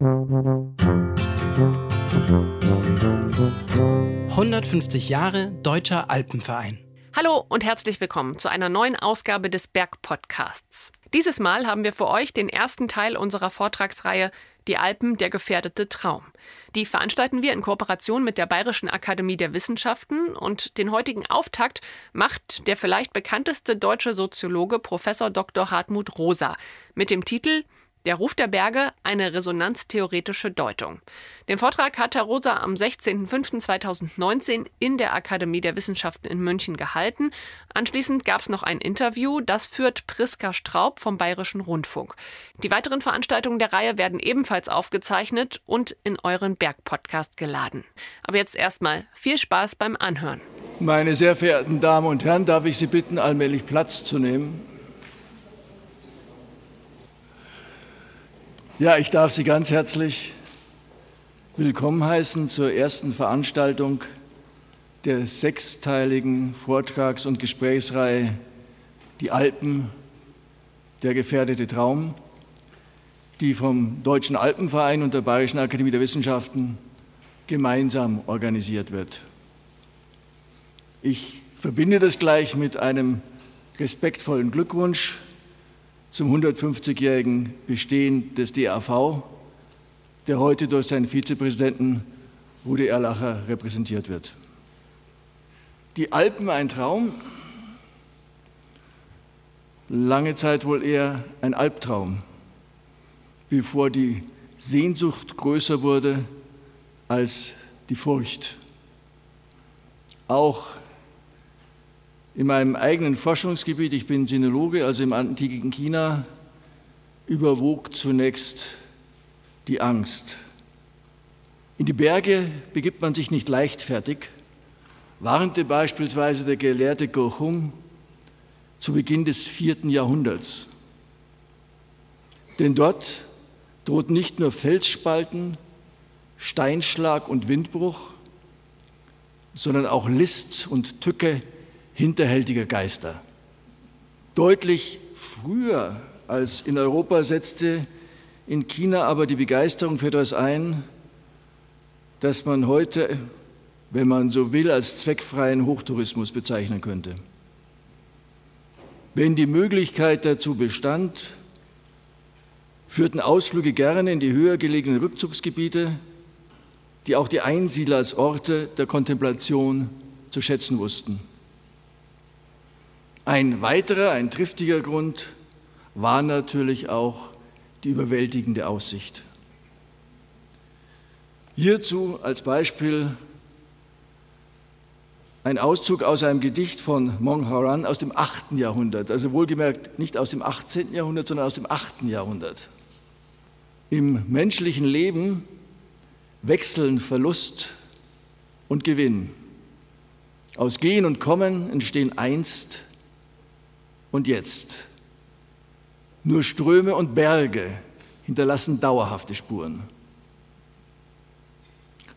»150 Jahre Deutscher Alpenverein«. Hallo und herzlich willkommen zu einer neuen Ausgabe des Bergpodcasts. Dieses Mal haben wir für euch den ersten Teil unserer Vortragsreihe Die Alpen, der gefährdete Traum. Die veranstalten wir in Kooperation mit der Bayerischen Akademie der Wissenschaften und den heutigen Auftakt macht der vielleicht bekannteste deutsche Soziologe Professor Dr. Hartmut Rosa mit dem Titel der Ruf der Berge, eine resonanztheoretische Deutung. Den Vortrag hat Herr Rosa am 16.05.2019 in der Akademie der Wissenschaften in München gehalten. Anschließend gab es noch ein Interview, das führt Priska Straub vom Bayerischen Rundfunk. Die weiteren Veranstaltungen der Reihe werden ebenfalls aufgezeichnet und in euren Berg-Podcast geladen. Aber jetzt erstmal viel Spaß beim Anhören. Meine sehr verehrten Damen und Herren, darf ich Sie bitten, allmählich Platz zu nehmen? Ja, ich darf Sie ganz herzlich willkommen heißen zur ersten Veranstaltung der sechsteiligen Vortrags- und Gesprächsreihe Die Alpen, der gefährdete Traum, die vom Deutschen Alpenverein und der Bayerischen Akademie der Wissenschaften gemeinsam organisiert wird. Ich verbinde das gleich mit einem respektvollen Glückwunsch zum 150-jährigen Bestehen des DAV, der heute durch seinen Vizepräsidenten Rudi Erlacher repräsentiert wird. Die Alpen ein Traum, lange Zeit wohl eher ein Albtraum, bevor die Sehnsucht größer wurde als die Furcht. Auch in meinem eigenen Forschungsgebiet, ich bin Sinologe, also im antiken China, überwog zunächst die Angst. In die Berge begibt man sich nicht leichtfertig, warnte beispielsweise der Gelehrte Gochung zu Beginn des vierten Jahrhunderts. Denn dort droht nicht nur Felsspalten, Steinschlag und Windbruch, sondern auch List und Tücke hinterhältiger Geister. Deutlich früher als in Europa setzte in China aber die Begeisterung für etwas ein, das man heute, wenn man so will, als zweckfreien Hochtourismus bezeichnen könnte. Wenn die Möglichkeit dazu bestand, führten Ausflüge gerne in die höher gelegenen Rückzugsgebiete, die auch die Einsiedler als Orte der Kontemplation zu schätzen wussten. Ein weiterer, ein triftiger Grund war natürlich auch die überwältigende Aussicht. Hierzu als Beispiel ein Auszug aus einem Gedicht von Mong Haran aus dem 8. Jahrhundert, also wohlgemerkt nicht aus dem 18. Jahrhundert, sondern aus dem 8. Jahrhundert. Im menschlichen Leben wechseln Verlust und Gewinn. Aus Gehen und Kommen entstehen einst und jetzt. Nur Ströme und Berge hinterlassen dauerhafte Spuren.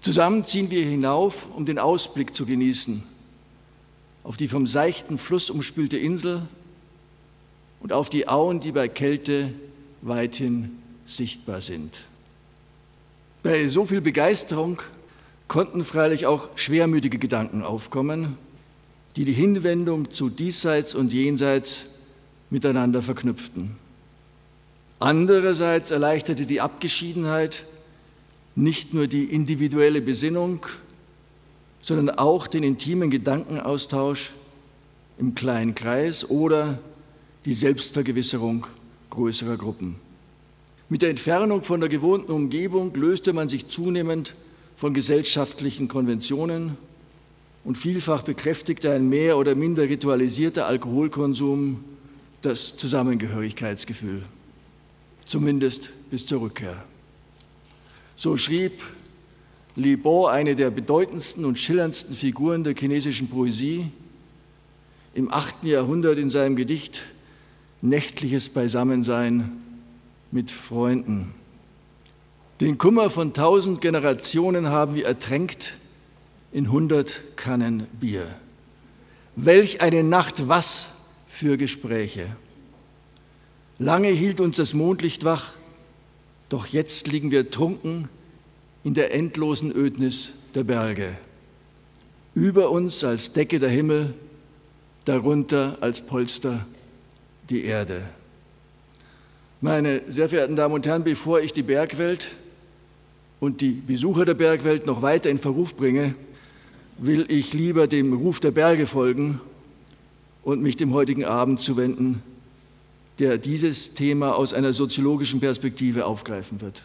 Zusammen ziehen wir hinauf, um den Ausblick zu genießen auf die vom seichten Fluss umspülte Insel und auf die Auen, die bei Kälte weithin sichtbar sind. Bei so viel Begeisterung konnten freilich auch schwermütige Gedanken aufkommen, die die Hinwendung zu diesseits und jenseits miteinander verknüpften. Andererseits erleichterte die Abgeschiedenheit nicht nur die individuelle Besinnung, sondern auch den intimen Gedankenaustausch im kleinen Kreis oder die Selbstvergewisserung größerer Gruppen. Mit der Entfernung von der gewohnten Umgebung löste man sich zunehmend von gesellschaftlichen Konventionen und vielfach bekräftigte ein mehr oder minder ritualisierter Alkoholkonsum das Zusammengehörigkeitsgefühl, zumindest bis zur Rückkehr. So schrieb Li Bo, eine der bedeutendsten und schillerndsten Figuren der chinesischen Poesie, im 8. Jahrhundert in seinem Gedicht Nächtliches Beisammensein mit Freunden. Den Kummer von tausend Generationen haben wir ertränkt in hundert Kannen Bier. Welch eine Nacht, was für Gespräche. Lange hielt uns das Mondlicht wach, Doch jetzt liegen wir trunken in der endlosen Ödnis der Berge. Über uns als Decke der Himmel, darunter als Polster die Erde. Meine sehr verehrten Damen und Herren, bevor ich die Bergwelt und die Besucher der Bergwelt noch weiter in Verruf bringe, will ich lieber dem Ruf der Berge folgen und mich dem heutigen Abend zuwenden, der dieses Thema aus einer soziologischen Perspektive aufgreifen wird.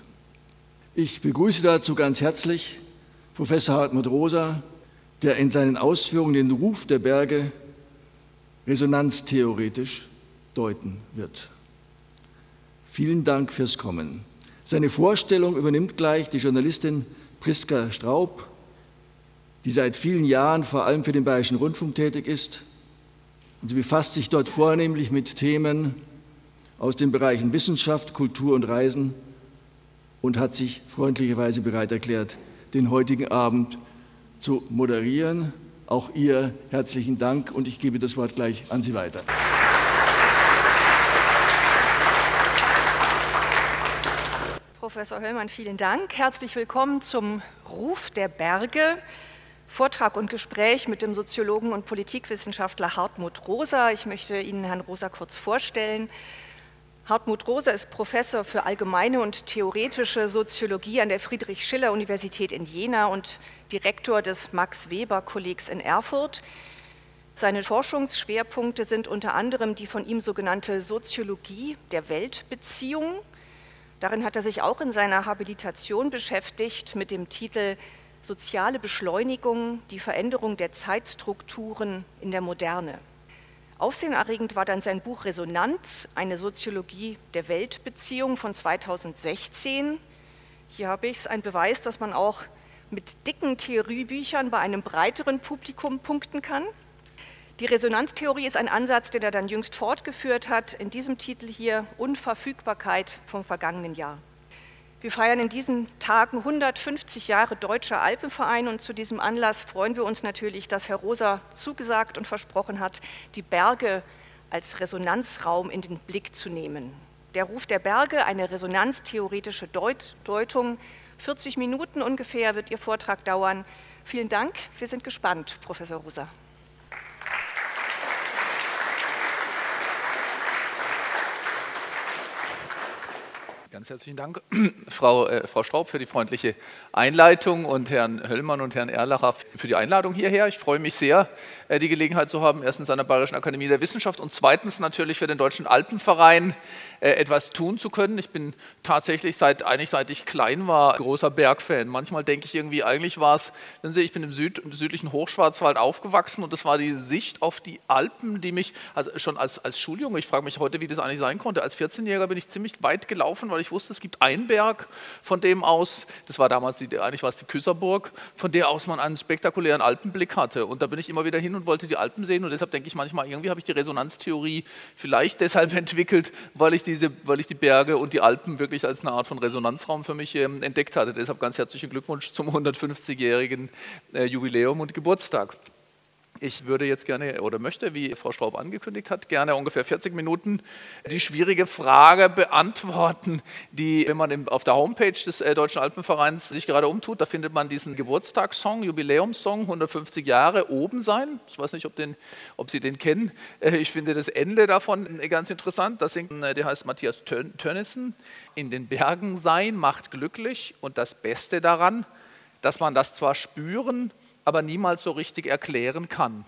Ich begrüße dazu ganz herzlich Professor Hartmut Rosa, der in seinen Ausführungen den Ruf der Berge resonanztheoretisch deuten wird. Vielen Dank fürs Kommen. Seine Vorstellung übernimmt gleich die Journalistin Priska Straub, die seit vielen Jahren vor allem für den Bayerischen Rundfunk tätig ist. Und sie befasst sich dort vornehmlich mit Themen aus den Bereichen Wissenschaft, Kultur und Reisen und hat sich freundlicherweise bereit erklärt, den heutigen Abend zu moderieren. Auch ihr herzlichen Dank und ich gebe das Wort gleich an Sie weiter. Professor Höllmann, vielen Dank. Herzlich willkommen zum Ruf der Berge. Vortrag und Gespräch mit dem Soziologen und Politikwissenschaftler Hartmut Rosa. Ich möchte Ihnen Herrn Rosa kurz vorstellen. Hartmut Rosa ist Professor für allgemeine und theoretische Soziologie an der Friedrich-Schiller-Universität in Jena und Direktor des Max-Weber-Kollegs in Erfurt. Seine Forschungsschwerpunkte sind unter anderem die von ihm sogenannte Soziologie der Weltbeziehung, Darin hat er sich auch in seiner Habilitation beschäftigt mit dem Titel Soziale Beschleunigung, die Veränderung der Zeitstrukturen in der Moderne. Aufsehenerregend war dann sein Buch Resonanz, eine Soziologie der Weltbeziehung von 2016. Hier habe ich es, ein Beweis, dass man auch mit dicken Theoriebüchern bei einem breiteren Publikum punkten kann. Die Resonanztheorie ist ein Ansatz, den er dann jüngst fortgeführt hat, in diesem Titel hier Unverfügbarkeit vom vergangenen Jahr. Wir feiern in diesen Tagen 150 Jahre Deutscher Alpenverein und zu diesem Anlass freuen wir uns natürlich, dass Herr Rosa zugesagt und versprochen hat, die Berge als Resonanzraum in den Blick zu nehmen. Der Ruf der Berge, eine resonanztheoretische Deut Deutung. 40 Minuten ungefähr wird Ihr Vortrag dauern. Vielen Dank. Wir sind gespannt, Professor Rosa. Ganz herzlichen Dank, Frau, äh, Frau Straub, für die freundliche Einleitung und Herrn Höllmann und Herrn Erlacher für die Einladung hierher. Ich freue mich sehr, äh, die Gelegenheit zu haben, erstens an der Bayerischen Akademie der Wissenschaft und zweitens natürlich für den Deutschen Alpenverein äh, etwas tun zu können. Ich bin tatsächlich seit eigentlich seit ich klein war großer Bergfan. Manchmal denke ich irgendwie, eigentlich war es, ich bin im, Süd, im südlichen Hochschwarzwald aufgewachsen und das war die Sicht auf die Alpen, die mich also schon als, als Schuljunge, ich frage mich heute, wie das eigentlich sein konnte. Als 14-Jähriger bin ich ziemlich weit gelaufen, weil ich wusste, es gibt einen Berg, von dem aus, das war damals die, eigentlich war es die Küsserburg, von der aus man einen spektakulären Alpenblick hatte. Und da bin ich immer wieder hin und wollte die Alpen sehen und deshalb denke ich manchmal, irgendwie habe ich die Resonanztheorie vielleicht deshalb entwickelt, weil ich diese, weil ich die Berge und die Alpen wirklich als eine Art von Resonanzraum für mich ähm, entdeckt hatte. Deshalb ganz herzlichen Glückwunsch zum 150-jährigen äh, Jubiläum und Geburtstag. Ich würde jetzt gerne oder möchte, wie Frau Straub angekündigt hat, gerne ungefähr 40 Minuten die schwierige Frage beantworten, die, wenn man auf der Homepage des äh, Deutschen Alpenvereins sich gerade umtut, da findet man diesen Geburtstagssong, Jubiläumssong, 150 Jahre oben sein. Ich weiß nicht, ob, den, ob Sie den kennen. Äh, ich finde das Ende davon ganz interessant. Das singt, äh, der heißt Matthias Tönnissen. In den Bergen sein macht glücklich und das Beste daran, dass man das zwar spüren, aber niemals so richtig erklären kann.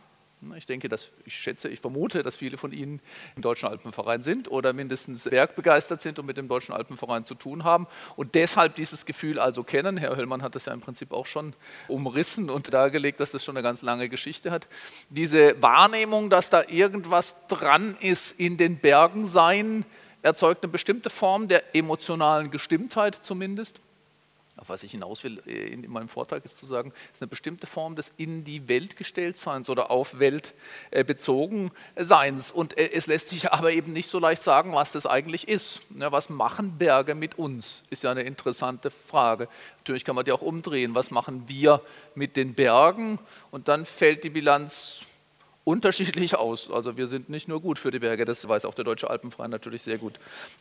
Ich denke, dass, ich schätze, ich vermute, dass viele von Ihnen im Deutschen Alpenverein sind oder mindestens bergbegeistert sind und mit dem Deutschen Alpenverein zu tun haben und deshalb dieses Gefühl also kennen. Herr Höllmann hat das ja im Prinzip auch schon umrissen und dargelegt, dass das schon eine ganz lange Geschichte hat. Diese Wahrnehmung, dass da irgendwas dran ist in den Bergen sein, erzeugt eine bestimmte Form der emotionalen Gestimmtheit zumindest auf was ich hinaus will äh, in meinem Vortrag ist zu sagen, ist eine bestimmte Form des in die Welt gestellt Seins oder auf Welt äh, bezogen Seins. Und äh, es lässt sich aber eben nicht so leicht sagen, was das eigentlich ist. was machen Berge mit uns? Ist ja eine interessante Frage. Natürlich kann man die auch umdrehen. Was machen wir mit den Bergen? Und dann fällt die Bilanz unterschiedlich aus. Also wir sind nicht nur gut für die Berge, das weiß auch der Deutsche Alpenverein natürlich sehr gut.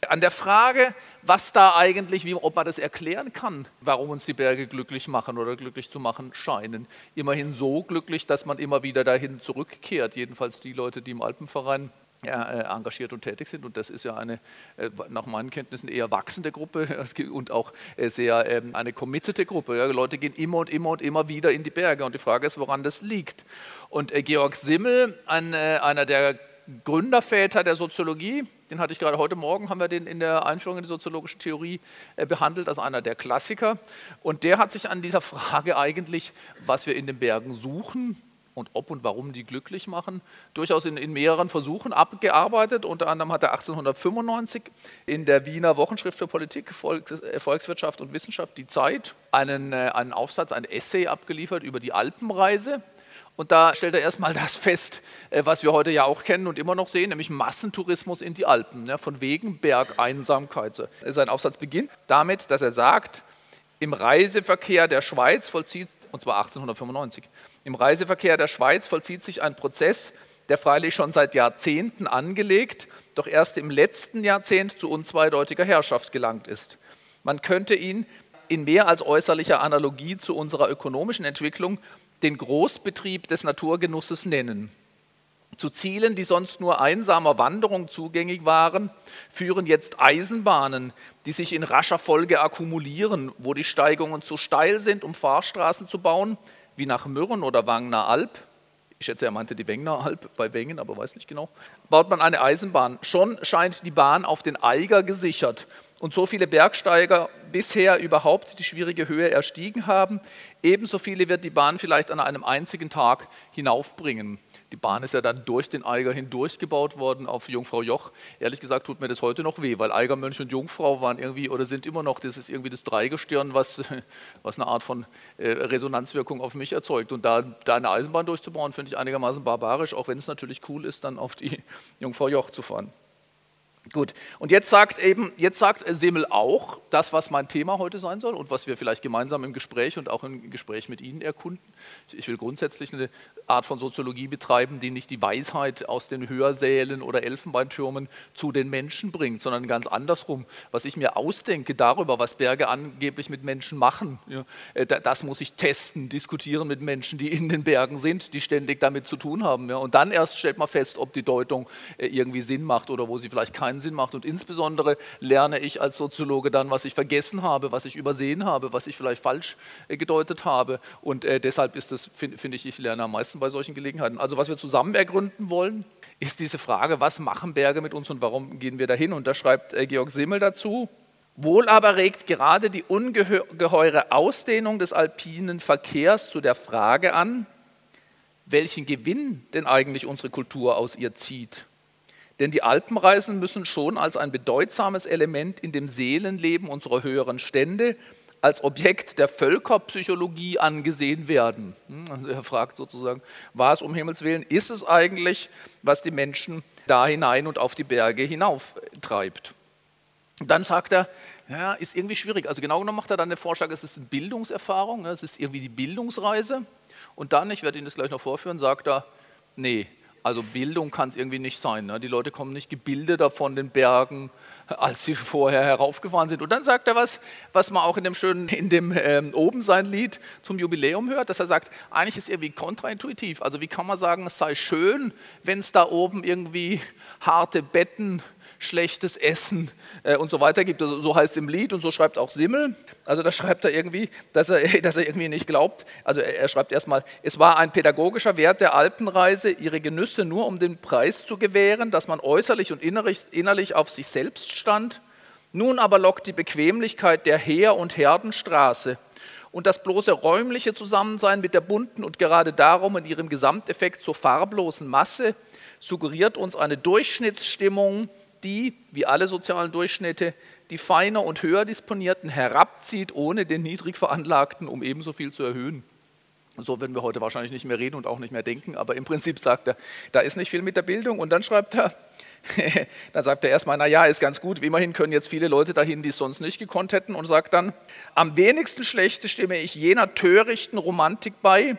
An der Frage, was da eigentlich, wie, ob man das erklären kann, warum uns die Berge glücklich machen oder glücklich zu machen scheinen, immerhin so glücklich, dass man immer wieder dahin zurückkehrt. Jedenfalls die Leute, die im Alpenverein engagiert und tätig sind. Und das ist ja eine, äh, nach meinen Kenntnissen, eher wachsende Gruppe und auch äh, sehr ähm, eine committete Gruppe. Ja, Leute gehen immer und immer und immer wieder in die Berge. Und die Frage ist, woran das liegt. Und Georg Simmel, ein, einer der Gründerväter der Soziologie, den hatte ich gerade heute Morgen, haben wir den in der Einführung in die soziologische Theorie behandelt, als einer der Klassiker. Und der hat sich an dieser Frage eigentlich, was wir in den Bergen suchen, und ob und warum die glücklich machen, durchaus in, in, mehreren Versuchen abgearbeitet. Unter anderem hat er 1895 in der Wiener Wochenschrift für Politik, Volks, äh, Volkswirtschaft und Wissenschaft, die Zeit, einen, äh, einen Aufsatz, ein Essay abgeliefert über die Alpenreise. Und da stellt er erstmal das fest, äh, was wir heute ja auch kennen und immer noch sehen, nämlich Massentourismus in die Alpen, ja, von wegen Bergeinsamkeit. Sein Aufsatz beginnt damit, dass er sagt, im Reiseverkehr der Schweiz vollzieht, und zwar 1895, im Reiseverkehr der Schweiz vollzieht sich ein Prozess, der freilich schon seit Jahrzehnten angelegt, doch erst im letzten Jahrzehnt zu unzweideutiger Herrschaft gelangt ist. Man könnte ihn in mehr als äußerlicher Analogie zu unserer ökonomischen Entwicklung den Großbetrieb des Naturgenusses nennen. Zu Zielen, die sonst nur einsamer Wanderung zugänglich waren, führen jetzt Eisenbahnen, die sich in rascher Folge akkumulieren, wo die Steigungen zu steil sind, um Fahrstraßen zu bauen, wie nach Mürren oder Wangner Alp, ich schätze, er meinte die Wengner Alp bei Wengen, aber weiß nicht genau, baut man eine Eisenbahn. Schon scheint die Bahn auf den Eiger gesichert und so viele Bergsteiger bisher überhaupt die schwierige Höhe erstiegen haben, ebenso viele wird die Bahn vielleicht an einem einzigen Tag hinaufbringen. Die Bahn ist ja dann durch den Eiger hindurch gebaut worden auf Jungfrau Joch. Ehrlich gesagt tut mir das heute noch weh, weil Eigermönch und Jungfrau waren irgendwie oder sind immer noch, das ist irgendwie das Dreigestirn, was, was eine Art von äh, Resonanzwirkung auf mich erzeugt. Und da, da eine Eisenbahn durchzubauen, finde ich einigermaßen barbarisch, auch wenn es natürlich cool ist, dann auf die Jungfrau Joch zu fahren. Gut, und jetzt sagt eben, jetzt sagt Semmel auch das, was mein Thema heute sein soll und was wir vielleicht gemeinsam im Gespräch und auch im Gespräch mit Ihnen erkunden. Ich will grundsätzlich eine Art von Soziologie betreiben, die nicht die Weisheit aus den Hörsälen oder Elfenbeintürmen zu den Menschen bringt, sondern ganz andersrum. Was ich mir ausdenke darüber, was Berge angeblich mit Menschen machen, ja, äh, das muss ich testen, diskutieren mit Menschen, die in den Bergen sind, die ständig damit zu tun haben. Ja. Und dann erst stellt man fest, ob die Deutung äh, irgendwie Sinn macht oder wo sie vielleicht keinen Sinn macht. Und insbesondere lerne ich als Soziologe dann, was ich vergessen habe, was ich übersehen habe, was ich vielleicht falsch äh, gedeutet habe. Und deshalb ist das, finde find ich, ich lerne am meisten bei solchen Gelegenheiten. Also was wir zusammen ergründen wollen, ist diese Frage, was machen Berge mit uns und warum gehen wir dahin? Und da schreibt äh, Georg Simmel dazu, Wohl aber regt gerade die ungeheure Ausdehnung des alpinen Verkehrs zu der Frage an, welchen Gewinn denn eigentlich unsere Kultur aus ihr zieht. Denn die Alpenreisen müssen schon als ein bedeutsames Element in dem Seelenleben unserer höheren Stände als Objekt der Völkerpsychologie angesehen werden. Hm, also er fragt sozusagen, was um Himmels Willen ist es eigentlich, was die Menschen da hinein und auf die Berge hinauf treibt? Dann sagt er, ja, ist irgendwie schwierig. Also genau genommen macht er dann den Vorschlag, es ist eine Bildungserfahrung, es ist irgendwie die Bildungsreise. Und dann, ich werde Ihnen das gleich noch vorführen, sagt er, nee, also Bildung kann es irgendwie nicht sein. Ne? Die Leute kommen nicht gebildeter von den Bergen, als sie vorher heraufgefahren sind. Und dann sagt er was, was man auch in dem schönen, in dem ähm, Oben sein Lied zum Jubiläum hört, dass er sagt, eigentlich ist es irgendwie kontraintuitiv. Also wie kann man sagen, es sei schön, wenn es da oben irgendwie harte Betten schlechtes Essen äh, und so weiter gibt. Also, so heißt es im Lied und so schreibt auch Simmel. Also da schreibt er irgendwie, dass er, dass er irgendwie nicht glaubt. Also er, er schreibt erstmal, es war ein pädagogischer Wert der Alpenreise, ihre Genüsse nur um den Preis zu gewähren, dass man äußerlich und innerlich, innerlich auf sich selbst stand. Nun aber lockt die Bequemlichkeit der Heer- und Herdenstraße und das bloße räumliche Zusammensein mit der bunten und gerade darum in ihrem Gesamteffekt so farblosen Masse suggeriert uns eine Durchschnittsstimmung, die, wie alle sozialen Durchschnitte, die feiner und höher disponierten herabzieht, ohne den niedrig veranlagten, um ebenso viel zu erhöhen. So werden wir heute wahrscheinlich nicht mehr reden und auch nicht mehr denken, aber im Prinzip sagt er, da ist nicht viel mit der Bildung. Und dann schreibt er, dann sagt er erstmal, naja, ist ganz gut, immerhin können jetzt viele Leute dahin, die es sonst nicht gekonnt hätten, und sagt dann, am wenigsten schlechte stimme ich jener törichten Romantik bei,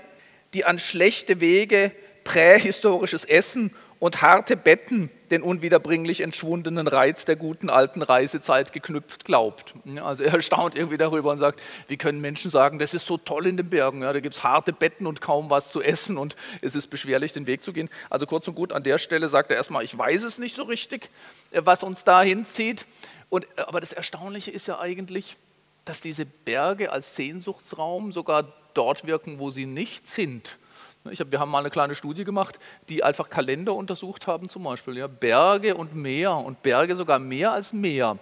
die an schlechte Wege prähistorisches Essen und harte Betten den unwiederbringlich entschwundenen Reiz der guten alten Reisezeit geknüpft glaubt. Also er staunt irgendwie darüber und sagt, wie können Menschen sagen, das ist so toll in den Bergen, ja, da gibt es harte Betten und kaum was zu essen und es ist beschwerlich, den Weg zu gehen. Also kurz und gut, an der Stelle sagt er erstmal, ich weiß es nicht so richtig, äh, was uns da hinzieht. Und, äh, aber das Erstaunliche ist ja eigentlich, dass diese Berge als Sehnsuchtsraum sogar dort wirken, wo sie nicht sind. Hab, wir haben mal eine kleine Studie gemacht, die einfach Kalender untersucht haben, zum Beispiel. Ja, Berge und Meer und Berge sogar mehr als Meer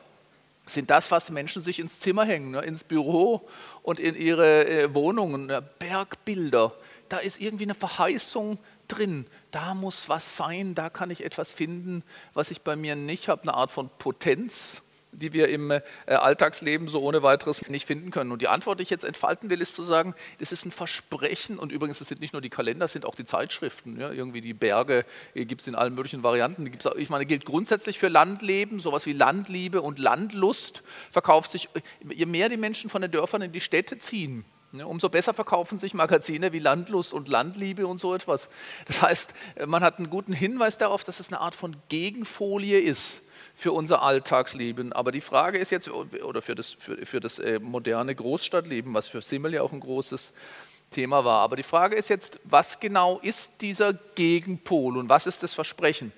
sind das, was Menschen sich ins Zimmer hängen, ne, ins Büro und in ihre äh, Wohnungen. Ne, Bergbilder, da ist irgendwie eine Verheißung drin. Da muss was sein, da kann ich etwas finden, was ich bei mir nicht habe, eine Art von Potenz die wir im äh, Alltagsleben so ohne weiteres nicht finden können. Und die Antwort, die ich jetzt entfalten will, ist zu sagen, das ist ein Versprechen und übrigens, es sind nicht nur die Kalender, es sind auch die Zeitschriften. Ja, irgendwie die Berge gibt es in allen möglichen Varianten. Gibt's, ich meine, gilt grundsätzlich für Landleben, sowas wie Landliebe und Landlust verkauft sich, je mehr die Menschen von den Dörfern in die Städte ziehen, Umso besser verkaufen sich Magazine wie Landlust und Landliebe und so etwas. Das heißt, man hat einen guten Hinweis darauf, dass es eine Art von Gegenfolie ist für unser Alltagsleben. Aber die Frage ist jetzt, oder für das, für, für das äh, moderne Großstadtleben, was für Simmel ja auch ein großes Thema war. Aber die Frage ist jetzt, was genau ist dieser Gegenpol und was ist das Versprechen?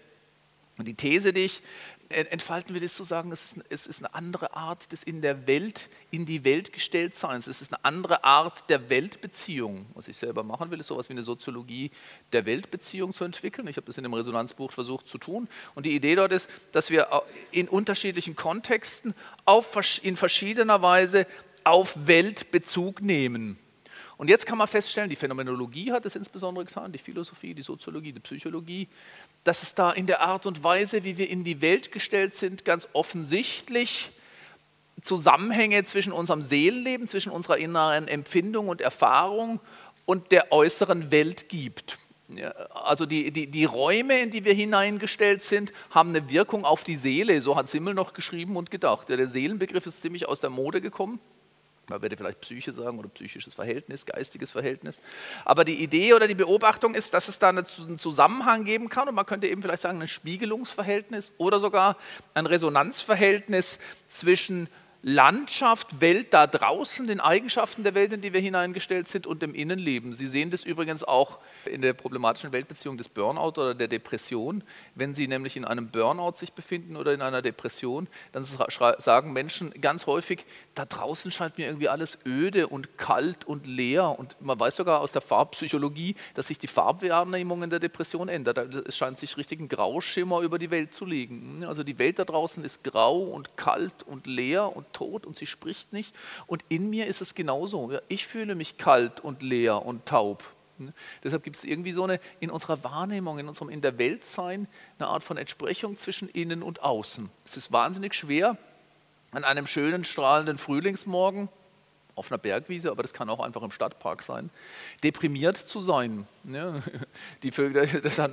Und die These, die ich entfalten will, ist zu sagen, es ist, es ist eine andere Art des in der Welt, in die Welt gestellt Seins. Es ist eine andere Art der Weltbeziehung. Was ich selber machen will, ist sowas wie eine Soziologie der Weltbeziehung zu entwickeln. Ich habe das in dem Resonanzbuch versucht zu tun. Und die Idee dort ist, dass wir in unterschiedlichen Kontexten auf, in verschiedener Weise auf Welt Bezug nehmen. Und jetzt kann man feststellen, die Phänomenologie hat es insbesondere getan, die Philosophie, die Soziologie, die Psychologie, dass es da in der Art und Weise, wie wir in die Welt gestellt sind, ganz offensichtlich Zusammenhänge zwischen unserem Seelenleben, zwischen unserer inneren Empfindung und Erfahrung und der äußeren Welt gibt. Also die, die, die Räume, in die wir hineingestellt sind, haben eine Wirkung auf die Seele. So hat Simmel noch geschrieben und gedacht. Der Seelenbegriff ist ziemlich aus der Mode gekommen man würde vielleicht Psyche sagen oder psychisches Verhältnis, geistiges Verhältnis. Aber die Idee oder die Beobachtung ist, dass es da einen Zusammenhang geben kann und man könnte eben vielleicht sagen ein Spiegelungsverhältnis oder sogar ein Resonanzverhältnis zwischen Landschaft, Welt da draußen, den Eigenschaften der Welt, in die wir hineingestellt sind und dem Innenleben. Sie sehen das übrigens auch in der problematischen Weltbeziehung des Burnout oder der Depression. Wenn Sie nämlich in einem Burnout sich befinden oder in einer Depression, dann sagen Menschen ganz häufig, da draußen scheint mir irgendwie alles öde und kalt und leer. Und man weiß sogar aus der Farbpsychologie, dass sich die Farbwahrnehmung in der Depression ändert. Es scheint sich richtig ein Grauschimmer über die Welt zu legen. Also die Welt da draußen ist grau und kalt und leer und tot und sie spricht nicht. Und in mir ist es genauso. Ich fühle mich kalt und leer und taub. Deshalb gibt es irgendwie so eine in unserer Wahrnehmung, in unserem In der Welt sein, eine Art von Entsprechung zwischen innen und außen. Es ist wahnsinnig schwer, an einem schönen, strahlenden Frühlingsmorgen auf einer Bergwiese, aber das kann auch einfach im Stadtpark sein, deprimiert zu sein. Ja, die Vögel, das hat,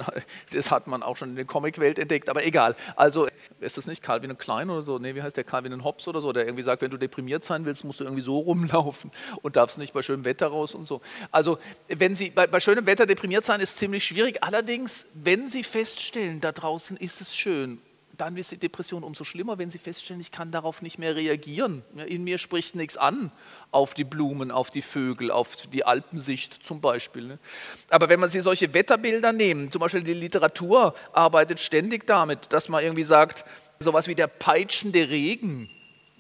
das hat, man auch schon in der Comicwelt entdeckt, aber egal. Also ist das nicht Calvin Klein oder so? Nee, wie heißt der Calvin Hobbes oder so, der irgendwie sagt, wenn du deprimiert sein willst, musst du irgendwie so rumlaufen und darfst nicht bei schönem Wetter raus und so. Also wenn Sie bei, bei schönem Wetter deprimiert sein, ist ziemlich schwierig. Allerdings, wenn Sie feststellen, da draußen ist es schön dann ist die Depression umso schlimmer, wenn Sie feststellen, ich kann darauf nicht mehr reagieren. In mir spricht nichts an auf die Blumen, auf die Vögel, auf die Alpensicht zum Beispiel. Ne? Aber wenn man sich solche Wetterbilder nimmt, zum Beispiel die Literatur arbeitet ständig damit, dass man irgendwie sagt, sowas wie der peitschende Regen,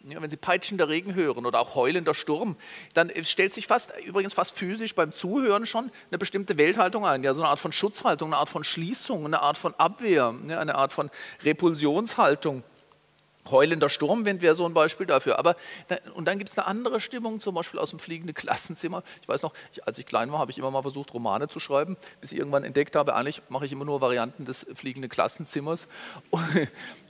ja, wenn Sie peitschender Regen hören oder auch heulender Sturm, dann stellt sich fast, übrigens fast physisch beim Zuhören schon eine bestimmte Welthaltung ein. Ja, so eine Art von Schutzhaltung, eine Art von Schließung, eine Art von Abwehr, eine Art von Repulsionshaltung. Heulender Sturmwind wäre so ein Beispiel dafür. Aber und dann gibt es eine andere Stimmung, zum Beispiel aus dem fliegenden Klassenzimmer. Ich weiß noch, ich, als ich klein war, habe ich immer mal versucht, Romane zu schreiben, bis ich irgendwann entdeckt habe, eigentlich mache ich immer nur Varianten des fliegenden Klassenzimmers. Und,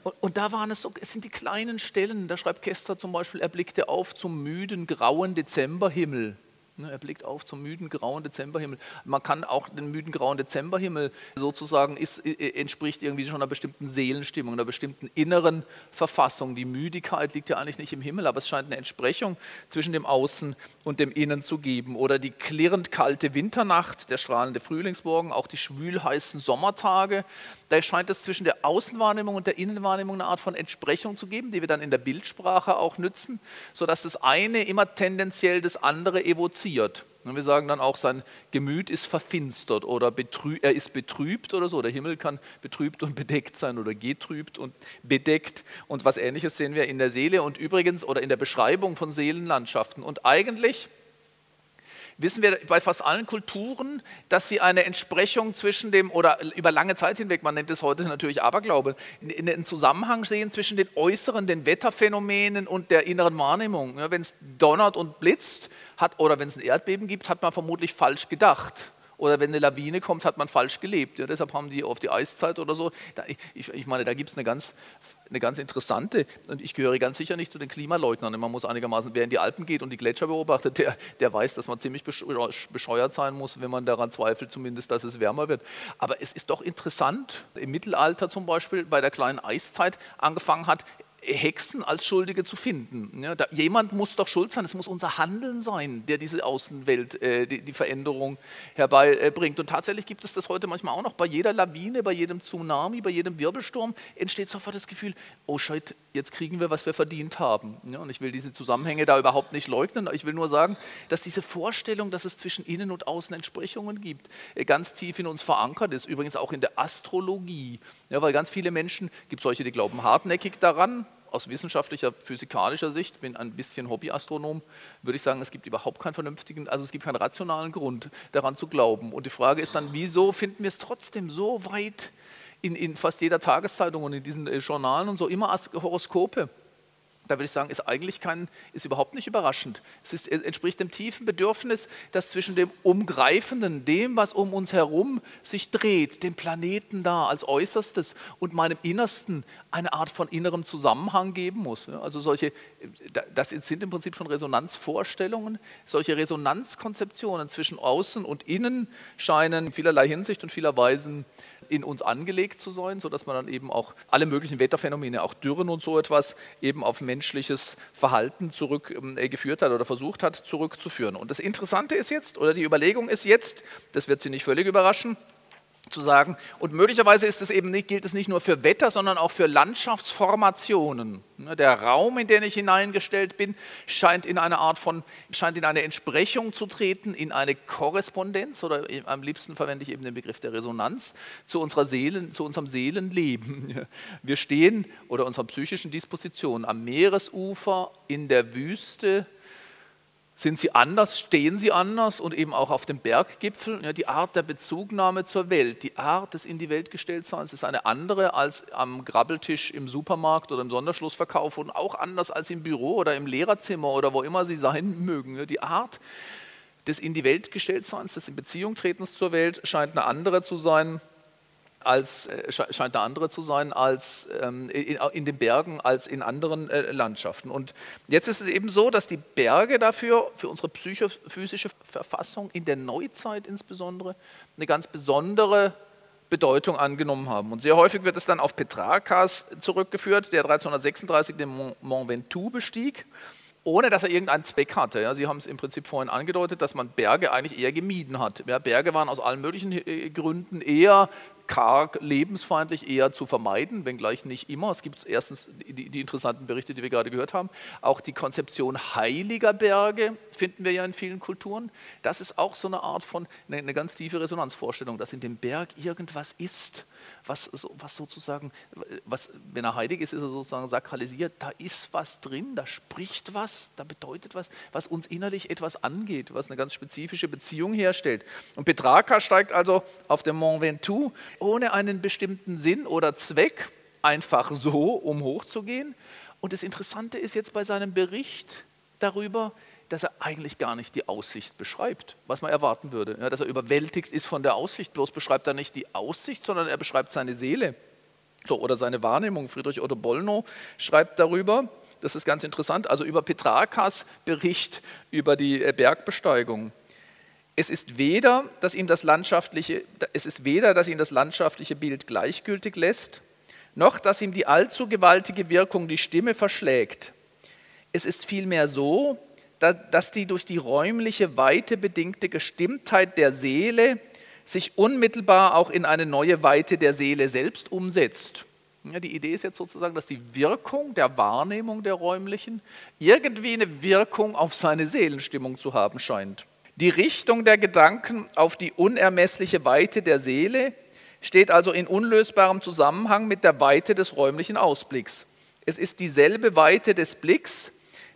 und, und da waren es so, es sind die kleinen Stellen. Da schreibt Kester zum Beispiel, er blickte auf zum müden, grauen Dezemberhimmel. Ne, er blickt auf zum müden grauen Dezemberhimmel. Man kann auch den müden grauen Dezemberhimmel sozusagen ist, entspricht irgendwie schon einer bestimmten Seelenstimmung, einer bestimmten inneren Verfassung. Die Müdigkeit liegt ja eigentlich nicht im Himmel, aber es scheint eine Entsprechung zwischen dem Außen und dem Innen zu geben. Oder die klirrend kalte Winternacht, der strahlende Frühlingsmorgen, auch die schwülheißen Sommertage. Da scheint es zwischen der Außenwahrnehmung und der Innenwahrnehmung eine Art von Entsprechung zu geben, die wir dann in der Bildsprache auch nützen, sodass das eine immer tendenziell das andere evoziert. Und wir sagen dann auch, sein Gemüt ist verfinstert oder er ist betrübt oder so. Der Himmel kann betrübt und bedeckt sein oder getrübt und bedeckt. Und was Ähnliches sehen wir in der Seele und übrigens oder in der Beschreibung von Seelenlandschaften. Und eigentlich wissen wir bei fast allen Kulturen, dass sie eine Entsprechung zwischen dem, oder über lange Zeit hinweg, man nennt es heute natürlich Aberglaube, in, den Zusammenhang sehen zwischen den äußeren, den Wetterphänomenen und der inneren Wahrnehmung. Ja, wenn es donnert und blitzt hat, oder wenn es ein Erdbeben gibt, hat man vermutlich falsch gedacht oder wenn eine Lawine kommt, hat man falsch gelebt. Ja, deshalb haben die auf die Eiszeit oder so. Da, ich, ich, meine, da gibt es eine ganz, eine ganz interessante, und ich gehöre ganz sicher nicht zu den Klimaleugnern. Man muss einigermaßen, wer in die Alpen geht und die Gletscher beobachtet, der, der weiß, dass man ziemlich bescheuert sein muss, wenn man daran zweifelt, zumindest, dass es wärmer wird. Aber es ist doch interessant, im Mittelalter zum Beispiel, bei der kleinen Eiszeit angefangen hat, Hexen als Schuldige zu finden. Ja, da, jemand muss doch schuld sein, es muss unser Handeln sein, der diese Außenwelt, äh, die, die, Veränderung herbeibringt. Und tatsächlich gibt es das heute manchmal auch noch. Bei jeder Lawine, bei jedem Tsunami, bei jedem Wirbelsturm entsteht sofort das Gefühl, oh Scheiße, jetzt kriegen wir, was wir verdient haben. Ja, und ich will diese Zusammenhänge da überhaupt nicht leugnen. Ich will nur sagen, dass diese Vorstellung, dass es zwischen Innen und Außen Entsprechungen gibt, äh, ganz tief in uns verankert ist. Übrigens auch in der Astrologie. Ja, weil ganz viele Menschen, gibt solche, die glauben hartnäckig daran, aus wissenschaftlicher, physikalischer Sicht, bin ein bisschen Hobbyastronom, würde ich sagen, es gibt überhaupt keinen vernünftigen, also es gibt keinen rationalen Grund daran zu glauben. Und die Frage ist dann, wieso finden wir es trotzdem so weit in, in fast jeder Tageszeitung und in diesen äh, Journalen und so immer als Horoskope? Da würde ich sagen, ist eigentlich kein, ist überhaupt nicht überraschend. Es ist, entspricht dem tiefen Bedürfnis, das zwischen dem Umgreifenden, dem, was um uns herum sich dreht, dem Planeten da als Äußerstes und meinem Innersten eine Art von innerem Zusammenhang geben muss. Also solche, das sind im Prinzip schon Resonanzvorstellungen. Solche Resonanzkonzeptionen zwischen Außen und Innen scheinen in vielerlei Hinsicht und vieler Weisen in uns angelegt zu sein, sodass man dann eben auch alle möglichen Wetterphänomene, auch Dürren und so etwas, eben auf menschliches Verhalten zurückgeführt ähm, hat oder versucht hat zurückzuführen. Und das Interessante ist jetzt, oder die Überlegung ist jetzt, das wird Sie nicht völlig überraschen, zu sagen. Und möglicherweise ist es eben nicht, gilt es nicht nur für Wetter, sondern auch für Landschaftsformationen. Ne, der Raum, in den ich hineingestellt bin, scheint in eine Art von, scheint in eine Entsprechung zu treten, in eine Korrespondenz oder am liebsten verwende ich eben den Begriff der Resonanz zu unserer Seelen, zu unserem Seelenleben. Wir stehen oder unserer psychischen Disposition am Meeresufer, in der Wüste, sind sie anders, stehen sie anders und eben auch auf dem Berggipfel. Ja, die Art der Bezugnahme zur Welt, die Art des in die Welt gestellt Seins ist eine andere als am Grabbeltisch im Supermarkt oder im Sonderschlussverkauf und auch anders als im Büro oder im Lehrerzimmer oder wo immer sie sein mögen. Ja, die Art des in die Welt gestellt Seins, des in Beziehung tretens zur Welt scheint eine andere zu sein als, äh, scheint eine andere zu sein als ähm, in, den Bergen als in anderen äh, Landschaften. Und jetzt ist es eben so, dass die Berge dafür, für unsere psychophysische Verfassung in der Neuzeit insbesondere, eine ganz besondere Bedeutung angenommen haben. Und sehr häufig wird es dann auf Petrarcas zurückgeführt, der 1336 den Mont Ventoux bestieg ohne dass er irgendeinen Zweck hatte. Ja, Sie haben es im Prinzip vorhin angedeutet, dass man Berge eigentlich eher gemieden hat. Ja, Berge waren aus allen möglichen äh, Gründen eher karg, lebensfeindlich eher zu vermeiden, wenngleich nicht immer. Es gibt erstens die, die, interessanten Berichte, die wir gerade gehört haben. Auch die Konzeption heiliger Berge finden wir ja in vielen Kulturen. Das ist auch so eine Art von, eine, eine ganz tiefe Resonanzvorstellung, dass in dem Berg irgendwas ist, was, was sozusagen, was, wenn er heilig ist, ist er sozusagen sakralisiert. Da ist was drin, da spricht was, da bedeutet was, was uns innerlich etwas angeht, was eine ganz spezifische Beziehung herstellt. Und Petrarca steigt also auf dem Mont Ventoux ohne einen bestimmten Sinn oder Zweck, einfach so, um hochzugehen. Und das Interessante ist jetzt bei seinem Bericht darüber, dass er eigentlich gar nicht die Aussicht beschreibt, was man erwarten würde. Ja, dass er überwältigt ist von der Aussicht. Bloß beschreibt er nicht die Aussicht, sondern er beschreibt seine Seele so, oder seine Wahrnehmung. Friedrich Otto Bollnow schreibt darüber, Das ist ganz interessant. Also über Petrarkas Bericht über die äh, Bergbesteigung. Es ist weder, dass ihm das landschaftliche, es ist weder, dass ihm das landschaftliche Bild gleichgültig lässt, noch dass ihm die allzu gewaltige Wirkung die Stimme verschlägt. Es ist vielmehr so, dass die durch die räumliche Weite bedingte Gestimmtheit der Seele sich unmittelbar auch in eine neue Weite der Seele selbst umsetzt. Ja, die Idee ist jetzt sozusagen, dass die Wirkung der Wahrnehmung der räumlichen irgendwie eine Wirkung auf seine Seelenstimmung zu haben scheint. Die Richtung der Gedanken auf die unermessliche Weite der Seele steht also in unlösbarem Zusammenhang mit der Weite des räumlichen Ausblicks. Es ist dieselbe Weite des Blicks,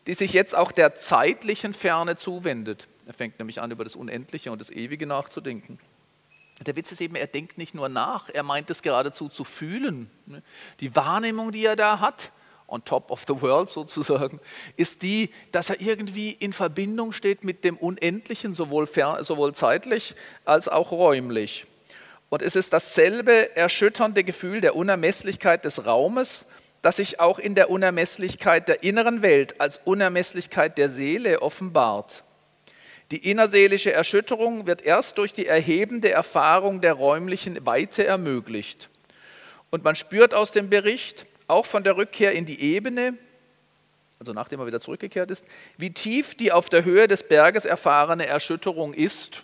die sich jetzt auch der zeitlichen Ferne zuwendet. Er fängt nämlich an, über das Unendliche und das Ewige nachzudenken. Der Witz ist eben, er denkt nicht nur nach, er meint es geradezu zu fühlen. Die Wahrnehmung, die er da hat, on top of the world sozusagen, ist die, dass er irgendwie in Verbindung steht mit dem Unendlichen, sowohl, sowohl zeitlich als auch räumlich. Und es ist dasselbe erschütternde Gefühl der Unermesslichkeit des Raumes, das sich auch in der Unermesslichkeit der inneren Welt als Unermesslichkeit der Seele offenbart. Die innerseelische Erschütterung wird erst durch die erhebende Erfahrung der räumlichen Weite ermöglicht. Und man spürt aus dem Bericht, auch von der Rückkehr in die Ebene, also nachdem er wieder zurückgekehrt ist, wie tief die auf der Höhe des Berges erfahrene Erschütterung ist.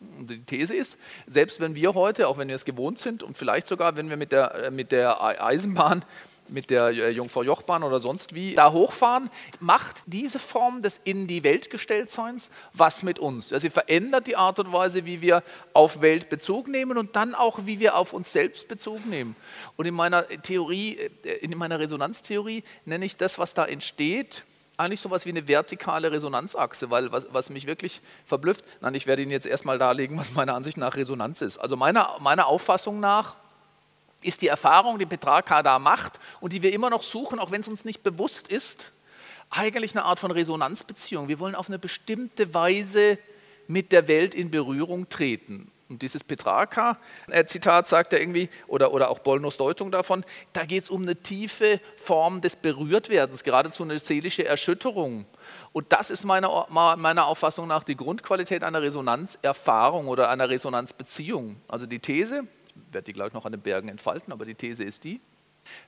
Die These ist, selbst wenn wir heute, auch wenn wir es gewohnt sind und vielleicht sogar, wenn wir mit der, äh, mit der Eisenbahn mit der äh, Jungfrau Jochbahn oder sonst wie da hochfahren, macht diese Form des in die Welt gestelltseins was mit uns. Sie verändert die Art und Weise, wie wir auf Welt Bezug nehmen und dann auch, wie wir auf uns selbst Bezug nehmen. Und in meiner Theorie, äh, in meiner Resonanztheorie nenne ich das, was da entsteht, eigentlich so etwas wie eine vertikale Resonanzachse, weil was, was, mich wirklich verblüfft, nein, ich werde Ihnen jetzt erstmal darlegen, was meiner Ansicht nach Resonanz ist. Also meiner, meiner Auffassung nach ist die Erfahrung, die Petrarca da macht und die wir immer noch suchen, auch wenn es uns nicht bewusst ist, eigentlich eine Art von Resonanzbeziehung. Wir wollen auf eine bestimmte Weise mit der Welt in Berührung treten. Und dieses Petrarca-Zitat sagt er irgendwie, oder, oder auch Bollnos Deutung davon, da geht es um eine tiefe Form des Berührtwerdens, geradezu eine seelische Erschütterung. Und das ist meiner, meiner Auffassung nach die Grundqualität einer Resonanzerfahrung oder einer Resonanzbeziehung. Also die These, werde die gleich noch an den Bergen entfalten, aber die These ist die,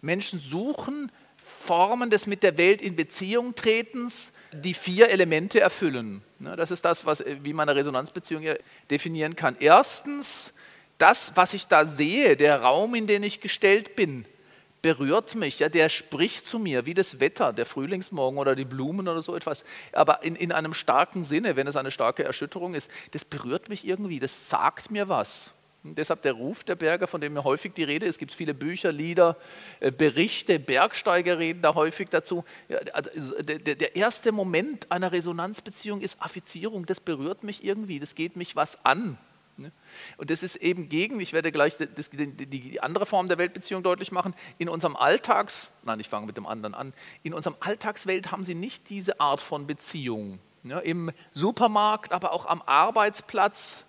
Menschen suchen Formen des mit der Welt in Beziehung tretens, die vier Elemente erfüllen. Das ist das, was, wie man eine Resonanzbeziehung definieren kann. Erstens, das, was ich da sehe, der Raum, in den ich gestellt bin, berührt mich, ja, der spricht zu mir, wie das Wetter, der Frühlingsmorgen oder die Blumen oder so etwas, aber in, in einem starken Sinne, wenn es eine starke Erschütterung ist, das berührt mich irgendwie, das sagt mir was. Deshalb der Ruf der Berge, von dem häufig die Rede ist. Es gibt viele Bücher, Lieder, äh, Berichte, Bergsteiger reden da häufig dazu. Also der erste Moment einer Resonanzbeziehung ist Affizierung. Das berührt mich irgendwie, das geht mich was an. Ne? Und das ist eben gegen, ich werde gleich das, die, andere Form der Weltbeziehung deutlich machen, in unserem Alltags, nein, ich fange mit dem anderen an, in unserem Alltagswelt haben sie nicht diese Art von Beziehung. Ja, Im Supermarkt, aber auch am Arbeitsplatz,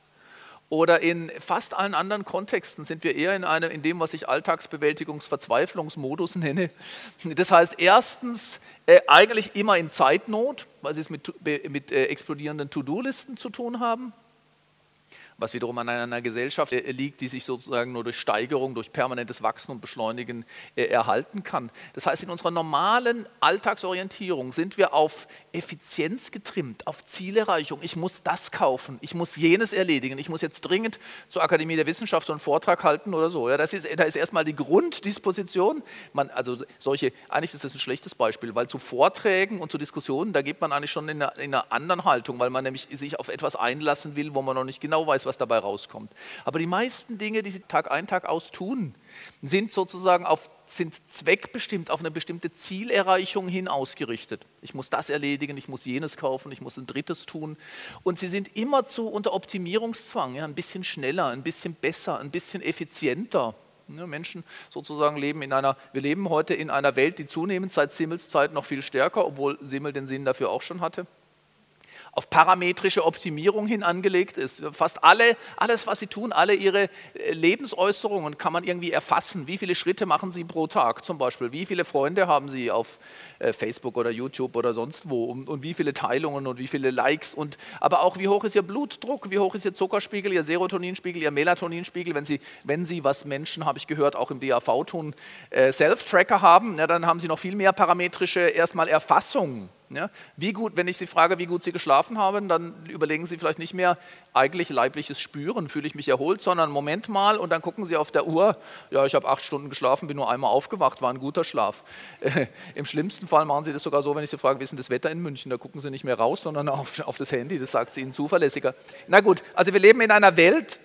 oder in fast allen anderen Kontexten sind wir eher in, einem, in dem, was ich Alltagsbewältigungsverzweiflungsmodus nenne. Das heißt, erstens äh, eigentlich immer in Zeitnot, weil sie es mit, mit äh, explodierenden To-Do-Listen zu tun haben was wiederum an einer Gesellschaft äh, liegt, die sich sozusagen nur durch Steigerung, durch permanentes Wachsen und Beschleunigen äh, erhalten kann. Das heißt, in unserer normalen Alltagsorientierung sind wir auf Effizienz getrimmt, auf Zielerreichung. Ich muss das kaufen, ich muss jenes erledigen, ich muss jetzt dringend zur Akademie der Wissenschaft so einen Vortrag halten oder so. Ja, das ist, da ist erstmal die Grunddisposition. Man, also solche, eigentlich ist das ein schlechtes Beispiel, weil zu Vorträgen und zu Diskussionen, da geht man eigentlich schon in einer, in einer anderen Haltung, weil man nämlich sich auf etwas einlassen will, wo man noch nicht genau weiß, was dabei rauskommt. Aber die meisten Dinge, die sie Tag ein, Tag aus tun, sind sozusagen auf, sind zweckbestimmt, auf eine bestimmte Zielerreichung hin ausgerichtet. Ich muss das erledigen, ich muss jenes kaufen, ich muss ein drittes tun. Und sie sind immerzu unter Optimierungszwang, ja, ein bisschen schneller, ein bisschen besser, ein bisschen effizienter. Menschen sozusagen leben in einer, wir leben heute in einer Welt, die zunehmend seit Simmels Zeit noch viel stärker, obwohl Simmel den Sinn dafür auch schon hatte auf parametrische Optimierung hin angelegt ist. Fast alle, alles, was sie tun, alle ihre äh, Lebensäußerungen kann man irgendwie erfassen. Wie viele Schritte machen sie pro Tag zum Beispiel? Wie viele Freunde haben sie auf äh, Facebook oder YouTube oder sonst wo? Und, und, wie viele Teilungen und wie viele Likes? Und, aber auch, wie hoch ist ihr Blutdruck? Wie hoch ist ihr Zuckerspiegel, ihr Serotoninspiegel, ihr Melatoninspiegel? Wenn sie, wenn sie was Menschen, habe ich gehört, auch im DAV tun, äh, Self-Tracker haben, ja, dann haben sie noch viel mehr parametrische erstmal Erfassungen ja, wie gut, wenn ich Sie frage, wie gut Sie geschlafen haben, dann überlegen Sie vielleicht nicht mehr eigentlich leibliches Spüren, fühle ich mich erholt, sondern Moment mal und dann gucken Sie auf der Uhr, ja, ich habe acht Stunden geschlafen, bin nur einmal aufgewacht, war ein guter Schlaf. Äh, Im schlimmsten Fall machen Sie das sogar so, wenn ich Sie frage, wie ist denn das Wetter in München, da gucken Sie nicht mehr raus, sondern auf, auf das Handy, das sagt Sie Ihnen zuverlässiger. Na gut, also wir leben in einer Welt,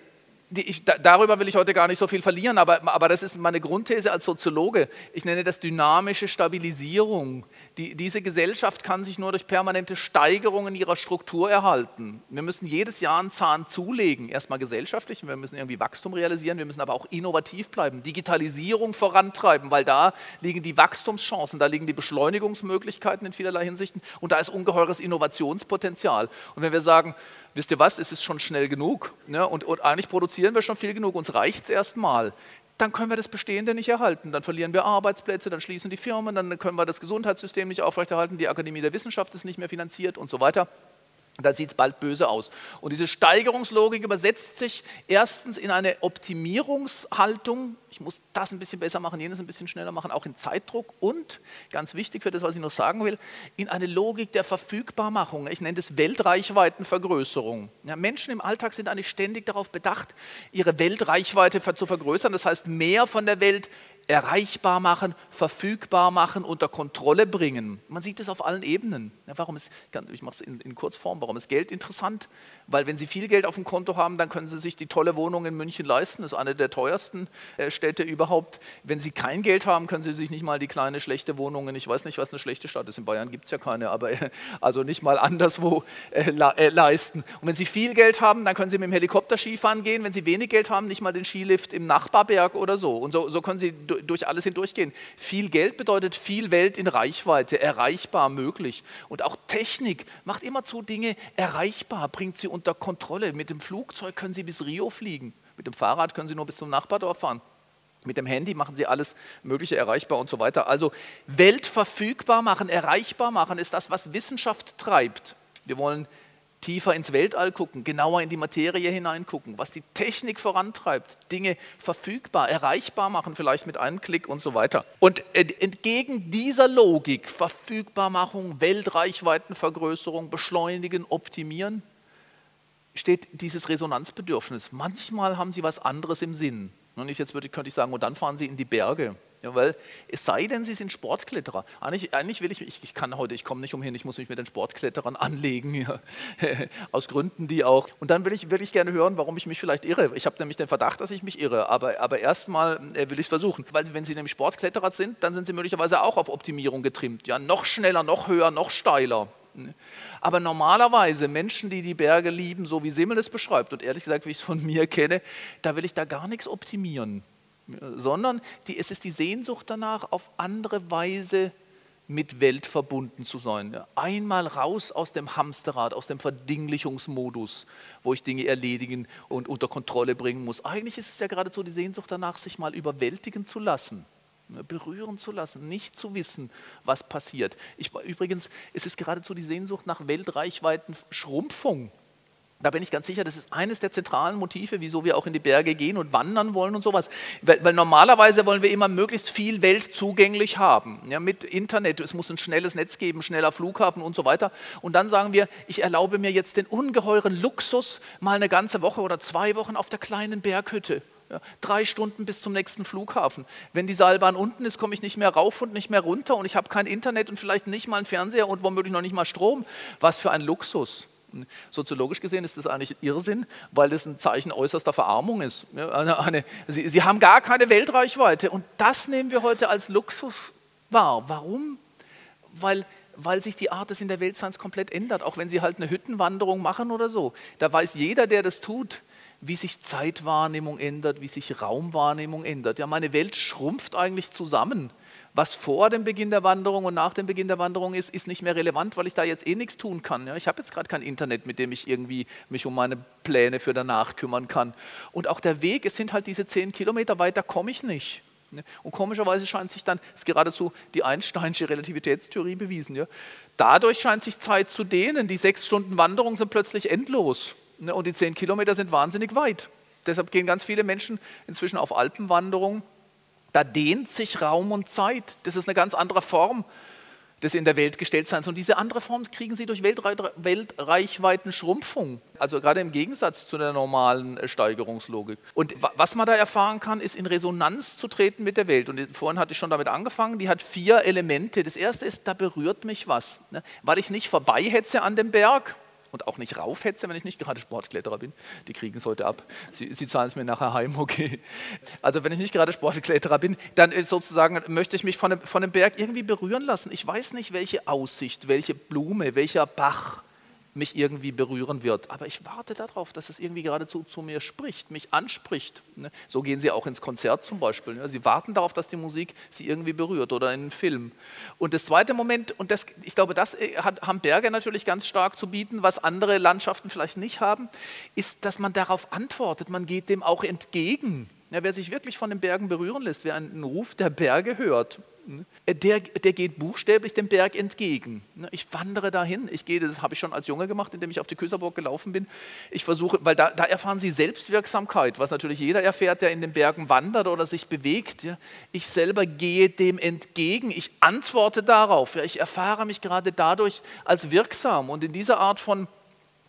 ich, darüber will ich heute gar nicht so viel verlieren, aber, aber das ist meine Grundthese als Soziologe. Ich nenne das dynamische Stabilisierung. Die, diese Gesellschaft kann sich nur durch permanente Steigerungen ihrer Struktur erhalten. Wir müssen jedes Jahr einen Zahn zulegen. Erstmal gesellschaftlich, wir müssen irgendwie Wachstum realisieren, wir müssen aber auch innovativ bleiben, Digitalisierung vorantreiben, weil da liegen die Wachstumschancen, da liegen die Beschleunigungsmöglichkeiten in vielerlei Hinsichten und da ist ungeheures Innovationspotenzial. Und wenn wir sagen, wisst ihr was, es ist schon schnell genug ne? und, und eigentlich produzieren wir schon viel genug, uns reicht es erstmal, dann können wir das Bestehende nicht erhalten. Dann verlieren wir Arbeitsplätze, dann schließen die Firmen, dann können wir das Gesundheitssystem nicht aufrechterhalten, die Akademie der Wissenschaft ist nicht mehr finanziert und so weiter. Da sieht es bald böse aus. Und diese Steigerungslogik übersetzt sich erstens in eine Optimierungshaltung. Ich muss das ein bisschen besser machen, jenes ein bisschen schneller machen, auch in Zeitdruck. Und, ganz wichtig für das, was ich noch sagen will, in eine Logik der Verfügbarmachung. Ich nenne das Weltreichweitenvergrößerung. Ja, Menschen im Alltag sind eigentlich ständig darauf bedacht, ihre Weltreichweite zu vergrößern. Das heißt, mehr von der Welt erreichbar machen, verfügbar machen, unter Kontrolle bringen. Man sieht es auf allen Ebenen. Ja, warum ist, ich mache es in, in, Kurzform, warum ist Geld interessant? Weil wenn Sie viel Geld auf dem Konto haben, dann können Sie sich die tolle Wohnung in München leisten. Das ist eine der teuersten äh, Städte überhaupt. Wenn Sie kein Geld haben, können Sie sich nicht mal die kleine schlechte Wohnung, in, ich weiß nicht, was eine schlechte Stadt ist, in Bayern gibt es ja keine, aber äh, also nicht mal anderswo äh, äh, leisten. Und wenn Sie viel Geld haben, dann können Sie mit dem Helikopter Skifahren gehen. Wenn Sie wenig Geld haben, nicht mal den Skilift im Nachbarberg oder so. Und so, so können Sie durch alles hindurchgehen. Viel Geld bedeutet viel Welt in Reichweite, erreichbar, möglich. Und auch Technik macht immerzu Dinge erreichbar, bringt sie unter Kontrolle. Mit dem Flugzeug können Sie bis Rio fliegen. Mit dem Fahrrad können Sie nur bis zum Nachbardorf fahren. Mit dem Handy machen Sie alles Mögliche erreichbar und so weiter. Also Welt verfügbar machen, erreichbar machen, ist das, was Wissenschaft treibt. Wir wollen tiefer ins Weltall gucken, genauer in die Materie hineingucken, was die Technik vorantreibt, Dinge verfügbar, erreichbar machen, vielleicht mit einem Klick und so weiter. Und entgegen dieser Logik, Verfügbarmachung, Weltreichweitenvergrößerung, beschleunigen, optimieren, steht dieses Resonanzbedürfnis. Manchmal haben sie was anderes im Sinn. Und ich jetzt würde, könnte ich sagen, und dann fahren sie in die Berge. Ja, weil es sei denn, sie sind Sportkletterer. Eigentlich, eigentlich will ich, ich, ich kann heute, ich komme nicht umhin, ich muss mich mit den Sportkletterern anlegen, ja. aus Gründen, die auch. Und dann will ich, will ich gerne hören, warum ich mich vielleicht irre. Ich habe nämlich den Verdacht, dass ich mich irre, aber, aber erstmal äh, will ich es versuchen. Weil wenn Sie nämlich Sportkletterer sind, dann sind Sie möglicherweise auch auf Optimierung getrimmt. Ja, noch schneller, noch höher, noch steiler. Aber normalerweise Menschen, die die Berge lieben, so wie Simmel es beschreibt, und ehrlich gesagt, wie ich es von mir kenne, da will ich da gar nichts optimieren sondern die, es ist die Sehnsucht danach, auf andere Weise mit Welt verbunden zu sein. Einmal raus aus dem Hamsterrad, aus dem Verdinglichungsmodus, wo ich Dinge erledigen und unter Kontrolle bringen muss. Eigentlich ist es ja geradezu die Sehnsucht danach, sich mal überwältigen zu lassen, berühren zu lassen, nicht zu wissen, was passiert. Ich, übrigens ist es geradezu die Sehnsucht nach weltreichweiten Schrumpfung da bin ich ganz sicher, das ist eines der zentralen Motive, wieso wir auch in die Berge gehen und wandern wollen und sowas. Weil, weil normalerweise wollen wir immer möglichst viel Welt zugänglich haben. Ja, mit Internet, es muss ein schnelles Netz geben, schneller Flughafen und so weiter. Und dann sagen wir, ich erlaube mir jetzt den ungeheuren Luxus, mal eine ganze Woche oder zwei Wochen auf der kleinen Berghütte. Ja, drei Stunden bis zum nächsten Flughafen. Wenn die Seilbahn unten ist, komme ich nicht mehr rauf und nicht mehr runter und ich habe kein Internet und vielleicht nicht mal einen Fernseher und womöglich noch nicht mal Strom. Was für ein Luxus. Soziologisch gesehen ist das eigentlich Irrsinn, weil das ein Zeichen äußerster Verarmung ist. Eine, eine, sie, sie haben gar keine Weltreichweite und das nehmen wir heute als Luxus wahr. Warum? Weil weil sich die Art des in der Weltseins komplett ändert, auch wenn sie halt eine Hüttenwanderung machen oder so. Da weiß jeder, der das tut, wie sich Zeitwahrnehmung ändert, wie sich Raumwahrnehmung ändert. Ja, meine Welt schrumpft eigentlich zusammen Was vor dem Beginn der Wanderung und nach dem Beginn der Wanderung ist, ist nicht mehr relevant, weil ich da jetzt eh nichts tun kann. Ja? Ich habe jetzt gerade kein Internet, mit dem ich irgendwie mich um meine Pläne für danach kümmern kann. Und auch der Weg, es sind halt diese zehn Kilometer weiter, komme ich nicht. Ne? Und komischerweise scheint sich dann, ist geradezu die Einsteinsche Relativitätstheorie bewiesen, ja? dadurch scheint sich Zeit zu dehnen. Die sechs Stunden Wanderung sind plötzlich endlos. Ne? Und die zehn Kilometer sind wahnsinnig weit. Deshalb gehen ganz viele Menschen inzwischen auf Alpenwanderung. Da dehnt sich Raum und Zeit. Das ist eine ganz andere Form des in der Welt gestelltseins. Und diese andere Form kriegen sie durch Weltreichweiten Schrumpfung. Also gerade im Gegensatz zu der normalen äh, Steigerungslogik. Und was man da erfahren kann, ist in Resonanz zu treten mit der Welt. Und vorhin hatte ich schon damit angefangen, die hat vier Elemente. Das erste ist, da berührt mich was. Ne? Weil ich nicht vorbeihetze an dem Berg, und auch nicht raufhetze, wenn ich nicht gerade Sportkletterer bin. Die kriegen es heute ab. Sie, Sie zahlen es mir nachher heim, okay. Also wenn ich nicht gerade Sportkletterer bin, dann sozusagen möchte ich mich von dem, von dem Berg irgendwie berühren lassen. Ich weiß nicht, welche Aussicht, welche Blume, welcher Bach, mich irgendwie berühren wird. Aber ich warte darauf, dass es irgendwie geradezu zu mir spricht, mich anspricht. Ne? So gehen Sie auch ins Konzert zum Beispiel. Ne? Sie warten darauf, dass die Musik Sie irgendwie berührt oder in einen Film. Und das zweite Moment, und das, ich glaube, das äh, hat, haben Berge natürlich ganz stark zu bieten, was andere Landschaften vielleicht nicht haben, ist, dass man darauf antwortet. Man geht dem auch entgegen. Ja, wer sich wirklich von den Bergen berühren lässt, wer einen Ruf der Berge hört, der, der geht buchstäblich dem Berg entgegen. Ich wandere dahin. Ich gehe, das habe ich schon als Junge gemacht, indem ich auf die Köserburg gelaufen bin. Ich versuche, weil da, da erfahren Sie Selbstwirksamkeit, was natürlich jeder erfährt, der in den Bergen wandert oder sich bewegt. Ich selber gehe dem entgegen. Ich antworte darauf. Ich erfahre mich gerade dadurch als wirksam. Und in dieser Art von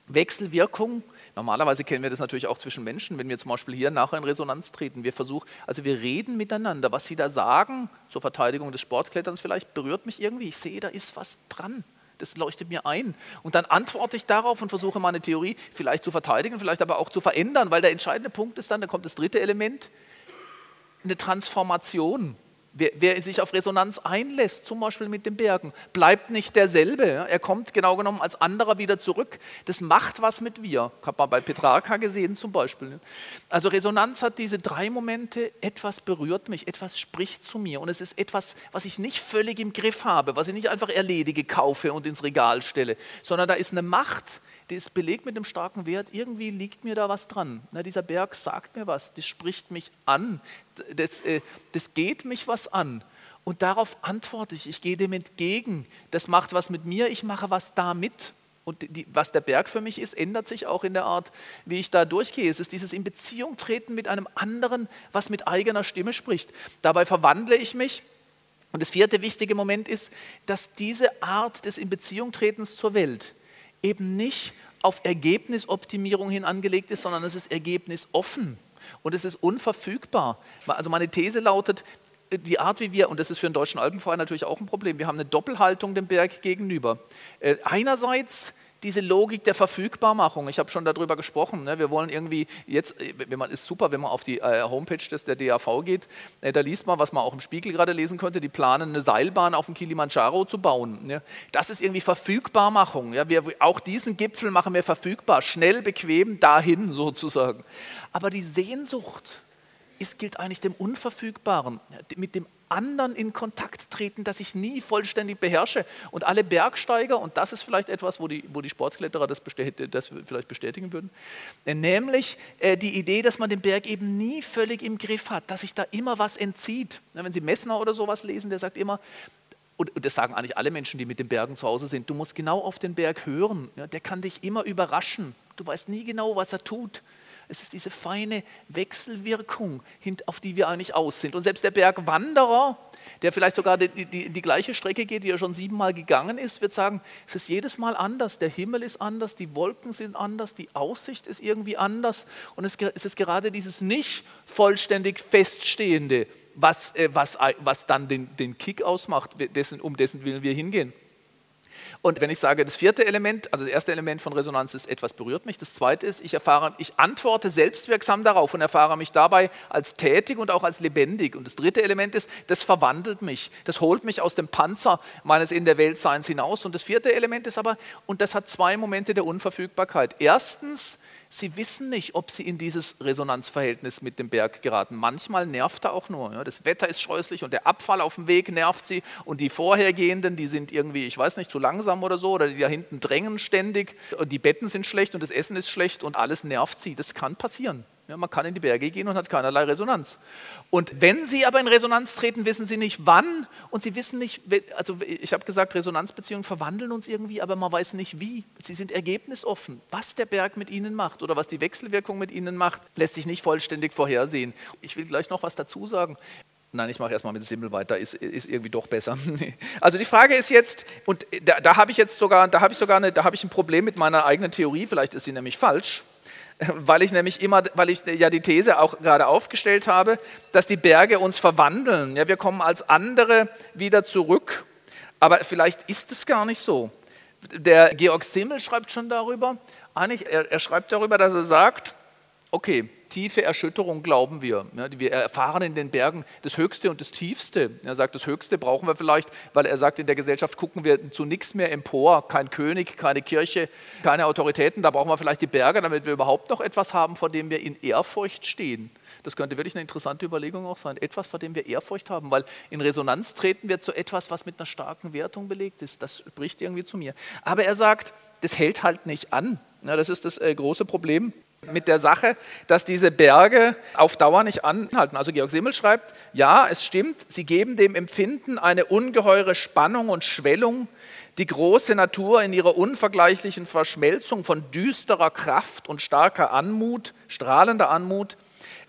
Wechselwirkung Normalerweise kennen wir das natürlich auch zwischen Menschen, wenn wir zum Beispiel hier nachher in Resonanz treten. Wir versuchen, also wir reden miteinander. Was Sie da sagen zur Verteidigung des Sportkletterns vielleicht berührt mich irgendwie. Ich sehe, da ist was dran. Das leuchtet mir ein. Und dann antworte ich darauf und versuche meine Theorie vielleicht zu verteidigen, vielleicht aber auch zu verändern, weil der entscheidende Punkt ist dann, da kommt das dritte Element, eine Transformation. Wer, wer, sich auf Resonanz einlässt, zum Beispiel mit den Bergen, bleibt nicht derselbe. Er kommt genau genommen als anderer wieder zurück. Das macht was mit wir. Hat man bei Petrarca gesehen zum Beispiel. Also Resonanz hat diese drei Momente, etwas berührt mich, etwas spricht zu mir. Und es ist etwas, was ich nicht völlig im Griff habe, was ich nicht einfach erledige, kaufe und ins Regal stelle, sondern da ist eine Macht, die ist belegt mit einem starken Wert. Irgendwie liegt mir da was dran. Na, dieser Berg sagt mir was, das spricht mich an, das, äh, das geht mich was an. Und darauf antworte ich, ich gehe dem entgegen. Das macht was mit mir, ich mache was damit. Und die, was der Berg für mich ist, ändert sich auch in der Art, wie ich da durchgehe. Es ist dieses in Beziehung treten mit einem anderen, was mit eigener Stimme spricht. Dabei verwandle ich mich. Und das vierte wichtige Moment ist, dass diese Art des in Beziehung tretens zur Welt eben nicht auf Ergebnisoptimierung hin angelegt ist, sondern es ist ergebnisoffen und es ist unverfügbar. Also meine These lautet, die Art, wie wir, und das ist für den Deutschen Alpenverein natürlich auch ein Problem, wir haben eine Doppelhaltung dem Berg gegenüber. Äh, einerseits diese Logik der Verfügbarmachung. Ich habe schon darüber gesprochen. Ne? Wir wollen irgendwie jetzt, äh, wenn man ist super, wenn man auf die äh, Homepage des, der DAV geht, äh, da liest man, was man auch im Spiegel gerade lesen könnte, die planen eine Seilbahn auf dem Kilimanjaro zu bauen. Ja? Das ist irgendwie Verfügbarmachung. Ja? Wir, auch diesen Gipfel machen wir verfügbar, schnell, bequem, dahin sozusagen. Aber die Sehnsucht ist, gilt eigentlich dem Unverfügbaren, mit dem anderen in Kontakt treten, das ich nie vollständig beherrsche. Und alle Bergsteiger, und das ist vielleicht etwas, wo die, wo die Sportkletterer das, das vielleicht bestätigen würden, äh, nämlich äh, die Idee, dass man den Berg eben nie völlig im Griff hat, dass sich da immer was entzieht. Wenn Sie Messner oder sowas lesen, der sagt immer, und, das sagen eigentlich alle Menschen, die mit den Bergen zu Hause sind, du musst genau auf den Berg hören, der kann dich immer überraschen. Du weißt nie genau, was er tut. Es ist diese feine Wechselwirkung, auf die wir eigentlich aus sind. Und selbst der Bergwanderer, der vielleicht sogar die, die, die gleiche Strecke geht, die er schon siebenmal gegangen ist, wird sagen, es ist jedes Mal anders. Der Himmel ist anders, die Wolken sind anders, die Aussicht ist irgendwie anders. Und es, ist gerade dieses nicht vollständig Feststehende, was, äh, was, was dann den, den Kick ausmacht, dessen, um dessen Willen wir hingehen. Und wenn ich sage, das vierte Element, also das erste Element von Resonanz ist, etwas berührt mich. Das zweite ist, ich erfahre, ich antworte selbstwirksam darauf und erfahre mich dabei als tätig und auch als lebendig. Und das dritte Element ist, das verwandelt mich. Das holt mich aus dem Panzer meines in der Weltseins hinaus. Und das vierte Element ist aber, und das hat zwei Momente der Unverfügbarkeit. Erstens, Sie wissen nicht, ob sie in dieses Resonanzverhältnis mit dem Berg geraten. Manchmal nervt er auch nur. Ja. Das Wetter ist scheußlich und der Abfall auf dem Weg nervt sie und die vorhergehenden, die sind irgendwie, ich weiß nicht, zu langsam oder so oder die da hinten drängen ständig und die Betten sind schlecht und das Essen ist schlecht und alles nervt sie. Das kann passieren. Ja, man kann in die Berge gehen und hat keinerlei Resonanz. Und wenn Sie aber in Resonanz treten, wissen Sie nicht wann und Sie wissen nicht, also ich habe gesagt, Resonanzbeziehungen verwandeln uns irgendwie, aber man weiß nicht wie. Sie sind ergebnisoffen. Was der Berg mit Ihnen macht oder was die Wechselwirkung mit Ihnen macht, lässt sich nicht vollständig vorhersehen. Ich will gleich noch was dazu sagen. Nein, ich mache erstmal mit Simmel weiter, ist, ist irgendwie doch besser. Also die Frage ist jetzt, und da, da habe ich jetzt sogar, da habe ich sogar eine, da habe ich ein Problem mit meiner eigenen Theorie, vielleicht ist sie nämlich falsch weil ich nämlich immer, weil ich ja die These auch gerade aufgestellt habe, dass die Berge uns verwandeln. Ja, wir kommen als andere wieder zurück, aber vielleicht ist es gar nicht so. Der Georg Simmel schreibt schon darüber, eigentlich, er, er schreibt darüber, dass er sagt, okay, tiefe Erschütterung glauben wir. Ja, wir erfahren in den Bergen das Höchste und das Tiefste. Er sagt, das Höchste brauchen wir vielleicht, weil er sagt, in der Gesellschaft gucken wir zu nichts mehr empor. Kein König, keine Kirche, keine Autoritäten. Da brauchen wir vielleicht die Berge, damit wir überhaupt noch etwas haben, vor dem wir in Ehrfurcht stehen. Das könnte wirklich eine interessante Überlegung auch sein. Etwas, vor dem wir Ehrfurcht haben, weil in Resonanz treten wir zu etwas, was mit einer starken Wertung belegt ist. Das spricht irgendwie zu mir. Aber er sagt, das hält halt nicht an. Ja, das ist das äh, große Problem mit der Sache, dass diese Berge auf Dauer nicht anhalten. Also Georg Simmel schreibt, ja, es stimmt, sie geben dem Empfinden eine ungeheure Spannung und Schwellung, die große Natur in ihrer unvergleichlichen Verschmelzung von düsterer Kraft und starker Anmut, strahlender Anmut,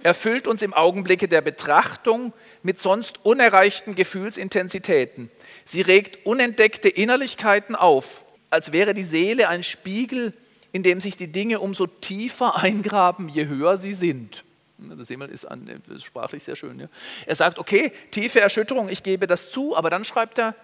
erfüllt uns im Augenblicke der Betrachtung mit sonst unerreichten Gefühlsintensitäten. Sie regt unentdeckte Innerlichkeiten auf, als wäre die Seele ein Spiegel in dem sich die Dinge umso tiefer eingraben, je höher sie sind. Das ist, an, ist sprachlich sehr schön. Ja. Er sagt, okay, tiefe Erschütterung, ich gebe das zu, aber dann schreibt er,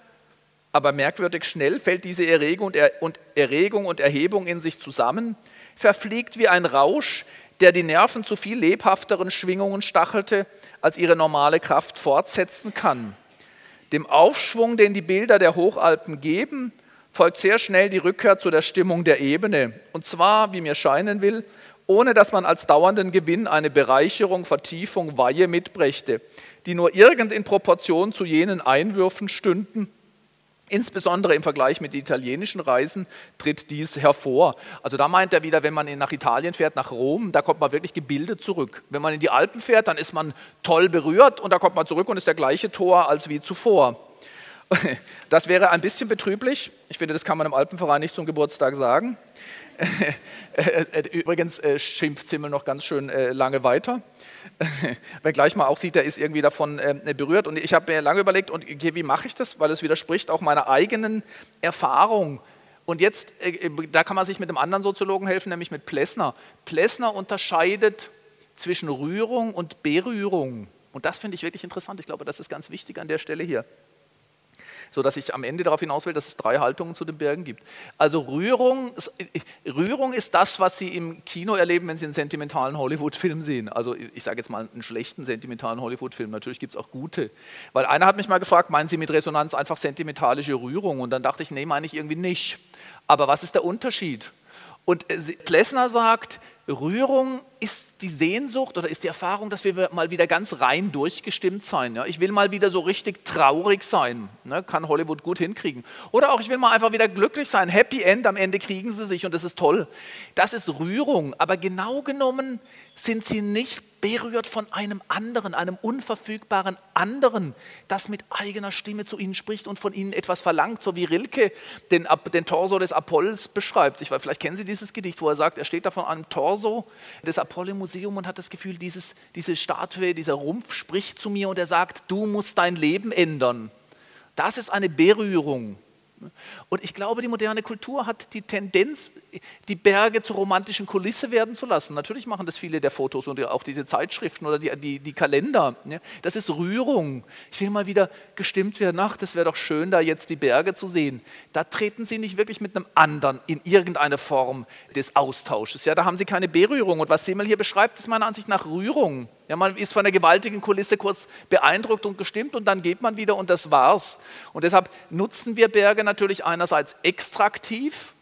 aber merkwürdig schnell fällt diese Erregung und, er, und Erregung und Erhebung in sich zusammen, verfliegt wie ein Rausch, der die Nerven zu viel lebhafteren Schwingungen stachelte, als ihre normale Kraft fortsetzen kann. Dem Aufschwung, den die Bilder der Hochalpen geben, folgt sehr schnell die Rückkehr zu der Stimmung der Ebene. Und zwar, wie mir scheinen will, ohne dass man als dauernden Gewinn eine Bereicherung, Vertiefung, Weihe mitbrächte, die nur irgend in Proportion zu jenen Einwürfen stünden. Insbesondere im Vergleich mit italienischen Reisen tritt dies hervor. Also da meint er wieder, wenn man nach Italien fährt, nach Rom, da kommt man wirklich gebildet zurück. Wenn man in die Alpen fährt, dann ist man toll berührt und da kommt man zurück und ist der gleiche Tor als wie zuvor. Das wäre ein bisschen betrüblich. Ich finde, das kann man im Alpenverein nicht zum Geburtstag sagen. Übrigens äh, schimpft Zimmel noch ganz schön äh, lange weiter. Wenn gleich mal auch sieht, er ist irgendwie davon äh, berührt. Und ich habe mir lange überlegt, und wie mache ich das? Weil es widerspricht auch meiner eigenen Erfahrung. Und jetzt, da kann man sich mit einem anderen Soziologen helfen, nämlich mit Plessner. Plessner unterscheidet zwischen Rührung und Berührung. Und das finde ich wirklich interessant. Ich glaube, das ist ganz wichtig an der Stelle hier sodass ich am Ende darauf hinaus will, dass es drei Haltungen zu den Bergen gibt. Also Rührung, Rührung ist das, was Sie im Kino erleben, wenn Sie einen sentimentalen Hollywood-Film sehen. Also ich sage jetzt mal einen schlechten sentimentalen Hollywood-Film. Natürlich gibt es auch gute. Weil einer hat mich mal gefragt, meinen Sie mit Resonanz einfach sentimentalische Rührung? Und dann dachte ich, nee, meine ich irgendwie nicht. Aber was ist der Unterschied? Und äh, Plessner sagt, Rührung ist die Sehnsucht oder ist die Erfahrung, dass wir mal wieder ganz rein durchgestimmt sein. Ich will mal wieder so richtig traurig sein. Ne? Kann Hollywood gut hinkriegen. Oder auch, ich will mal einfach wieder glücklich sein. Happy End, am Ende kriegen sie sich und das ist toll. Das ist Rührung. Aber genau genommen sind sie nicht berührt von einem anderen, einem unverfügbaren anderen, das mit eigener Stimme zu ihnen spricht und von ihnen etwas verlangt, so wie Rilke den, den Torso des Apollos beschreibt. Ich, vielleicht kennen Sie dieses Gedicht, wo er sagt, er steht da von einem Torso des Apollo im Museum und hat das Gefühl, dieses, diese Statue, dieser Rumpf spricht zu mir und er sagt, du musst dein Leben ändern. Das ist eine Berührung. Und ich glaube, die moderne Kultur hat die Tendenz, die Berge zur romantischen Kulisse werden zu lassen. Natürlich machen das viele der Fotos und auch diese Zeitschriften oder die, die, die Kalender. Das ist Rührung. Ich will mal wieder gestimmt werden, ach, das wäre doch schön, da jetzt die Berge zu sehen. Da treten sie nicht wirklich mit einem anderen in irgendeine Form des Austausches. Ja, da haben sie keine Berührung. Und was Simmel hier beschreibt, ist meiner Ansicht nach Rührung. Ja, man ist von der gewaltigen Kulisse kurz beeindruckt und gestimmt und dann geht man wieder und das war's. Und deshalb nutzen wir Berge natürlich einerseits extraktiv,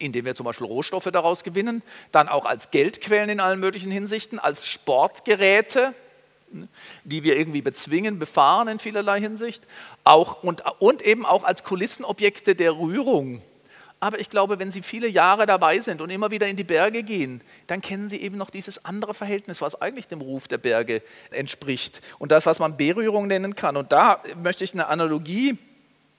indem wir zum Beispiel Rohstoffe daraus gewinnen, dann auch als Geldquellen in allen möglichen Hinsichten, als Sportgeräte, die wir irgendwie bezwingen, befahren in vielerlei Hinsicht, auch, und, und eben auch als Kulissenobjekte der Rührung. Aber ich glaube, wenn Sie viele Jahre dabei sind und immer wieder in die Berge gehen, dann kennen Sie eben noch dieses andere Verhältnis, was eigentlich dem Ruf der Berge entspricht. Und das, was man Berührung nennen kann. Und da möchte ich eine Analogie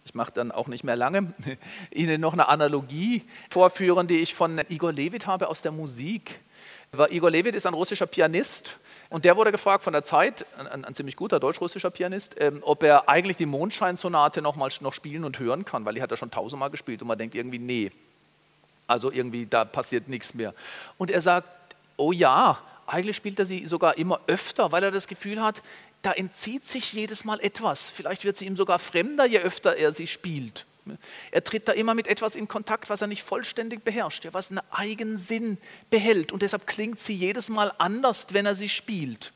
ich mache dann auch nicht mehr lange, Ihnen noch eine Analogie vorführen, die ich von Igor Levit habe aus der Musik. Igor Levit ist ein russischer Pianist und der wurde gefragt von der Zeit, ein, ein ziemlich guter deutsch-russischer Pianist, ähm, ob er eigentlich die Mondscheinsonate noch mal noch spielen und hören kann, weil die hat er schon tausendmal gespielt und man denkt irgendwie, nee, also irgendwie da passiert nichts mehr. Und er sagt, oh ja, eigentlich spielt er sie sogar immer öfter, weil er das Gefühl hat, da entzieht sich jedes Mal etwas. Vielleicht wird sie ihm sogar fremder, je öfter er sie spielt. Er tritt da immer mit etwas in Kontakt, was er nicht vollständig beherrscht, was einen Eigensinn behält. Und deshalb klingt sie jedes Mal anders, wenn er sie spielt.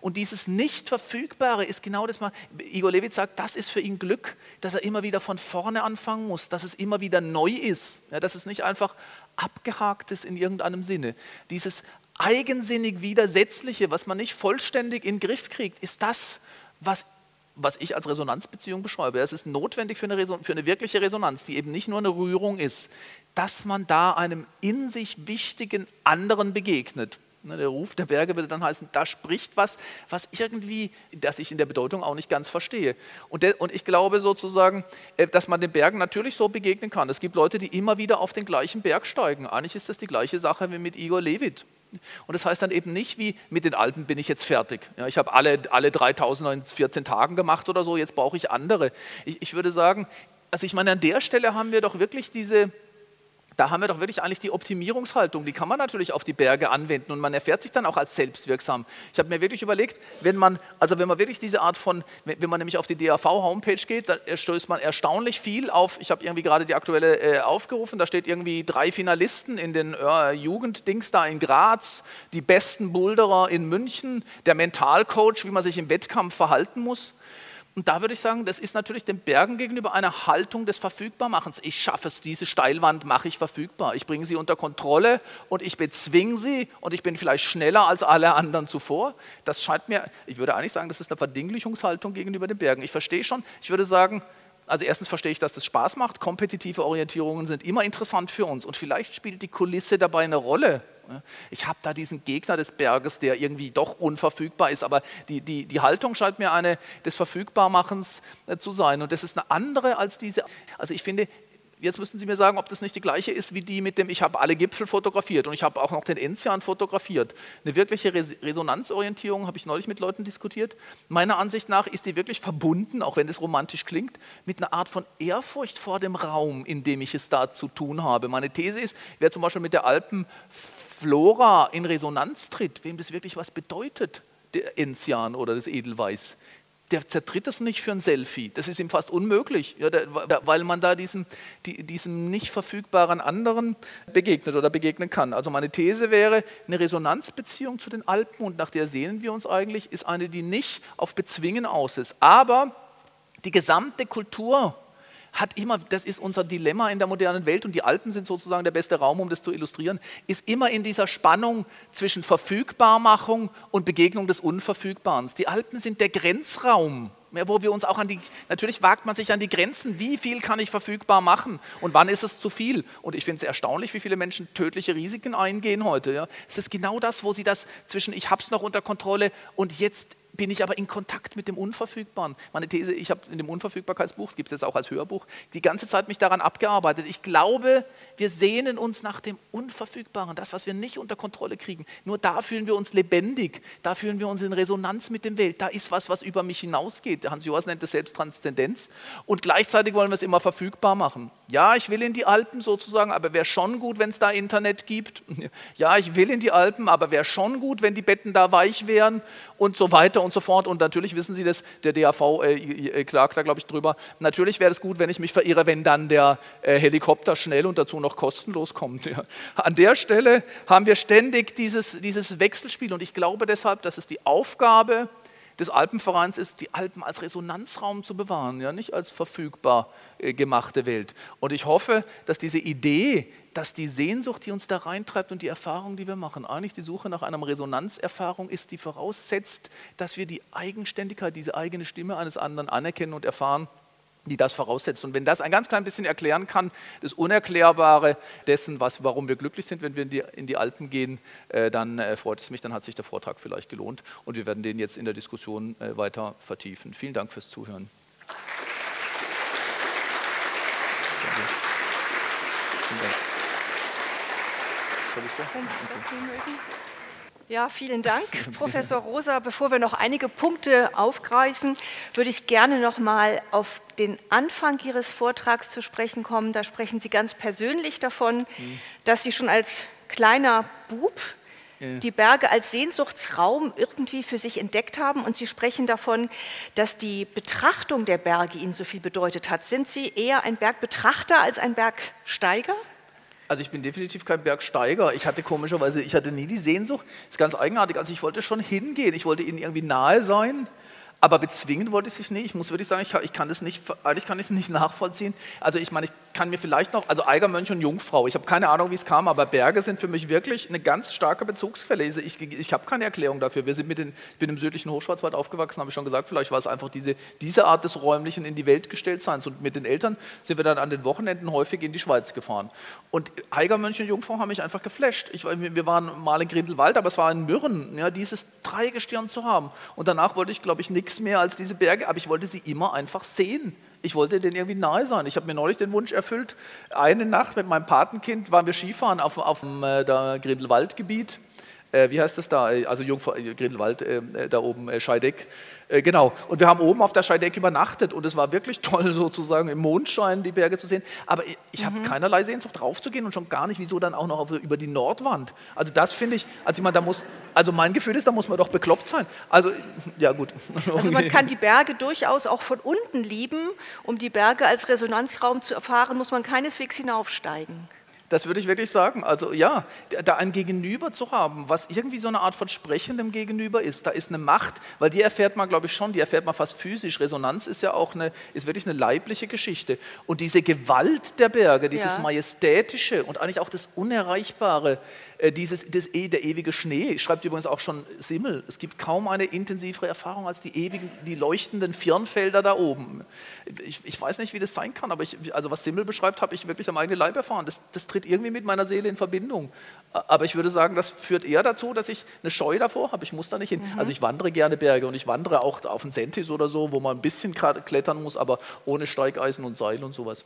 Und dieses Nicht-Verfügbare ist genau das, was Igor Levit sagt, das ist für ihn Glück, dass er immer wieder von vorne anfangen muss, dass es immer wieder neu ist, ja, dass es nicht einfach abgehakt ist in irgendeinem Sinne. Dieses eigensinnig Widersetzliche, was man nicht vollständig in den Griff kriegt, ist das, was, was ich als Resonanzbeziehung beschreibe. Es ist notwendig für eine, für eine wirkliche Resonanz, die eben nicht nur eine Rührung ist, dass man da einem in sich wichtigen anderen begegnet. Ne, der Ruf der Berge würde dann heißen, da spricht was, was irgendwie, das ich in der Bedeutung auch nicht ganz verstehe. Und, der, und ich glaube sozusagen, äh, dass man den Bergen natürlich so begegnen kann. Es gibt Leute, die immer wieder auf den gleichen Berg steigen. Eigentlich ist das die gleiche Sache wie mit Igor Levit. Und das heißt dann eben nicht, wie mit den Alpen bin ich jetzt fertig. Ja, ich habe alle, alle 3000 in 14 Tagen gemacht oder so, jetzt brauche ich andere. Ich, ich würde sagen, also ich meine, an der Stelle haben wir doch wirklich diese, da haben wir doch wirklich eigentlich die Optimierungshaltung, die kann man natürlich auf die Berge anwenden und man erfährt sich dann auch als selbstwirksam. Ich habe mir wirklich überlegt, wenn man, also wenn man wirklich diese Art von, wenn man nämlich auf die DAV-Homepage geht, dann stößt man erstaunlich viel auf, ich habe irgendwie gerade die aktuelle äh, aufgerufen, da steht irgendwie drei Finalisten in den äh, Jugenddings da in Graz, die besten Boulderer in München, der Mentalcoach, wie man sich im Wettkampf verhalten muss. Und da würde ich sagen, das ist natürlich den Bergen gegenüber eine Haltung des Verfügbarmachens. Ich schaffe es, diese Steilwand mache ich verfügbar. Ich bringe sie unter Kontrolle und ich bezwinge sie und ich bin vielleicht schneller als alle anderen zuvor. Das scheint mir, ich würde eigentlich sagen, das ist eine Verdinglichungshaltung gegenüber den Bergen. Ich verstehe schon, ich würde sagen, also erstens verstehe ich, dass das Spaß macht. Kompetitive Orientierungen sind immer interessant für uns und vielleicht spielt die Kulisse dabei eine Rolle. Ich habe da diesen Gegner des Berges, der irgendwie doch unverfügbar ist, aber die, die, die Haltung scheint mir eine des Verfügbarmachens äh, zu sein. Und das ist eine andere als diese. Also ich finde, jetzt müssen Sie mir sagen, ob das nicht die gleiche ist wie die mit dem, ich habe alle Gipfel fotografiert und ich habe auch noch den Enzian fotografiert. Eine wirkliche Resonanzorientierung habe ich neulich mit Leuten diskutiert. Meiner Ansicht nach ist die wirklich verbunden, auch wenn das romantisch klingt, mit einer Art von Ehrfurcht vor dem Raum, in dem ich es da zu tun habe. Meine These ist, wer zum Beispiel mit der Alpenflora in Resonanz tritt, wem das wirklich was bedeutet, der Enzian oder das Edelweiß, der zertritt das nicht für ein Selfie. Das ist ihm fast unmöglich, ja, der, weil man da diesem, die, diesem nicht verfügbaren anderen begegnet oder begegnen kann. Also meine These wäre, eine Resonanzbeziehung zu den Alpen, und nach der sehnen wir uns eigentlich, ist eine, die nicht auf Bezwingen aus ist. Aber die gesamte Kultur hat immer, das ist unser Dilemma in der modernen Welt und die Alpen sind sozusagen der beste Raum, um das zu illustrieren, ist immer in dieser Spannung zwischen Verfügbarmachung und Begegnung des Unverfügbaren. Die Alpen sind der Grenzraum, wo wir uns auch an die, natürlich wagt man sich an die Grenzen, wie viel kann ich verfügbar machen und wann ist es zu viel. Und ich finde es erstaunlich, wie viele Menschen tödliche Risiken eingehen heute. Ja. Es ist genau das, wo sie das zwischen ich habe es noch unter Kontrolle und jetzt bin ich aber in Kontakt mit dem Unverfügbaren. Meine These, ich habe in dem Unverfügbarkeitsbuch, gibt es jetzt auch als Hörbuch, die ganze Zeit mich daran abgearbeitet. Ich glaube, wir sehnen uns nach dem Unverfügbaren, das, was wir nicht unter Kontrolle kriegen. Nur da fühlen wir uns lebendig, da fühlen wir uns in Resonanz mit dem Welt. Da ist was, was über mich hinausgeht. Hans Joas nennt es Selbsttranszendenz. Und gleichzeitig wollen wir es immer verfügbar machen. Ja, ich will in die Alpen sozusagen, aber wäre schon gut, wenn es da Internet gibt. Ja, ich will in die Alpen, aber wäre schon gut, wenn die Betten da weich wären und so weiter und so fort. Und natürlich wissen Sie das, der DAV äh, äh, klagt da, glaube ich, drüber. Natürlich wäre es gut, wenn ich mich verirre, wenn dann der äh, Helikopter schnell und dazu noch kostenlos kommt. Ja. An der Stelle haben wir ständig dieses, dieses Wechselspiel und ich glaube deshalb, dass es die Aufgabe des Alpenvereins ist, die Alpen als Resonanzraum zu bewahren, ja, nicht als verfügbar äh, gemachte Welt. Und ich hoffe, dass diese Idee, dass die Sehnsucht, die uns da reintreibt und die Erfahrung, die wir machen, eigentlich die Suche nach einer Resonanzerfahrung ist, die voraussetzt, dass wir die Eigenständigkeit, diese eigene Stimme eines anderen anerkennen und erfahren die das voraussetzt. Und wenn das ein ganz klein bisschen erklären kann, das Unerklärbare dessen, was, warum wir glücklich sind, wenn wir in die, in die Alpen gehen, äh, dann äh, freut es mich, dann hat sich der Vortrag vielleicht gelohnt und wir werden den jetzt in der Diskussion äh, weiter vertiefen. Vielen Dank fürs Zuhören. Wenn Sie das mögen. Ja, vielen Dank, Professor Rosa. Bevor wir noch einige Punkte aufgreifen, würde ich gerne noch mal auf den Anfang Ihres Vortrags zu sprechen kommen. Da sprechen Sie ganz persönlich davon, mhm. dass Sie schon als kleiner Bub die Berge als Sehnsuchtsraum irgendwie für sich entdeckt haben und Sie sprechen davon, dass die Betrachtung der Berge Ihnen so viel bedeutet hat. Sind Sie eher ein Bergbetrachter als ein Bergsteiger? Also ich bin definitiv kein Bergsteiger. Ich hatte komischerweise, ich hatte nie die Sehnsucht. Das ist ganz eigenartig. Also ich wollte schon hingehen. Ich wollte ihnen irgendwie nahe sein. Aber bezwingen wollte ich es nicht. Ich muss wirklich sagen, ich kann, ich kann das nicht, eigentlich kann ich es nicht nachvollziehen. Also ich meine, ich kann mir vielleicht noch, also Eigermönch und Jungfrau, ich habe keine Ahnung, wie es kam, aber Berge sind für mich wirklich eine ganz starke Bezugsquelle. Ich, ich habe keine Erklärung dafür. Wir sind mit den, ich bin im südlichen Hochschwarzwald aufgewachsen, habe ich schon gesagt, vielleicht war es einfach diese, diese Art des räumlichen in die Welt gestellt Seins. Und mit den Eltern sind wir dann an den Wochenenden häufig in die Schweiz gefahren. Und Eigermönch und Jungfrau haben mich einfach geflasht. Ich, wir waren mal in Grindelwald, aber es war in Mürren, ja, dieses Dreigestirn zu haben. Und danach wollte ich, glaube ich, nichts mehr als diese Berge, aber ich wollte sie immer einfach sehen. Ich wollte denen irgendwie nahe sein. Ich habe mir neulich den Wunsch erfüllt. Eine Nacht mit meinem Patenkind waren wir Skifahren auf, auf dem äh, Grindelwaldgebiet. Äh, wie heißt das da? Also Jungfrau, äh, Grindelwald, äh, äh, da oben, äh, Scheideck. Äh, genau. Und wir haben oben auf der Scheideck übernachtet und es war wirklich toll, sozusagen im Mondschein die Berge zu sehen. Aber ich, ich habe mhm. keinerlei Sehnsucht draufzugehen und schon gar nicht, wieso dann auch noch auf, über die Nordwand. Also das finde ich, also ich meine, da muss, also mein Gefühl ist, da muss man doch bekloppt sein. Also ja gut. Also man kann die Berge durchaus auch von unten lieben. Um die Berge als Resonanzraum zu erfahren, muss man keineswegs hinaufsteigen. Das würde ich wirklich sagen. Also ja, da ein Gegenüber zu haben, was irgendwie so eine Art von sprechendem Gegenüber ist, da ist eine Macht, weil die erfährt man, glaube ich, schon, die erfährt man fast physisch. Resonanz ist ja auch eine, ist wirklich eine leibliche Geschichte. Und diese Gewalt der Berge, dieses ja. Majestätische und eigentlich auch das Unerreichbare, dieses, das, e, der ewige Schnee, schreibt übrigens auch schon Simmel, es gibt kaum eine intensivere Erfahrung als die ewigen, die leuchtenden Firnfelder da oben. Ich, ich weiß nicht, wie das sein kann, aber ich, also was Simmel beschreibt, habe ich wirklich am eigenen Leib erfahren. Das, das tritt irgendwie mit meiner Seele in Verbindung. Aber ich würde sagen, das führt eher dazu, dass ich eine Scheu davor habe. Ich muss da nicht hin. Mhm. Also ich wandere gerne Berge und ich wandere auch auf den Sentis oder so, wo man ein bisschen klettern muss, aber ohne Steigeisen und Seil und sowas.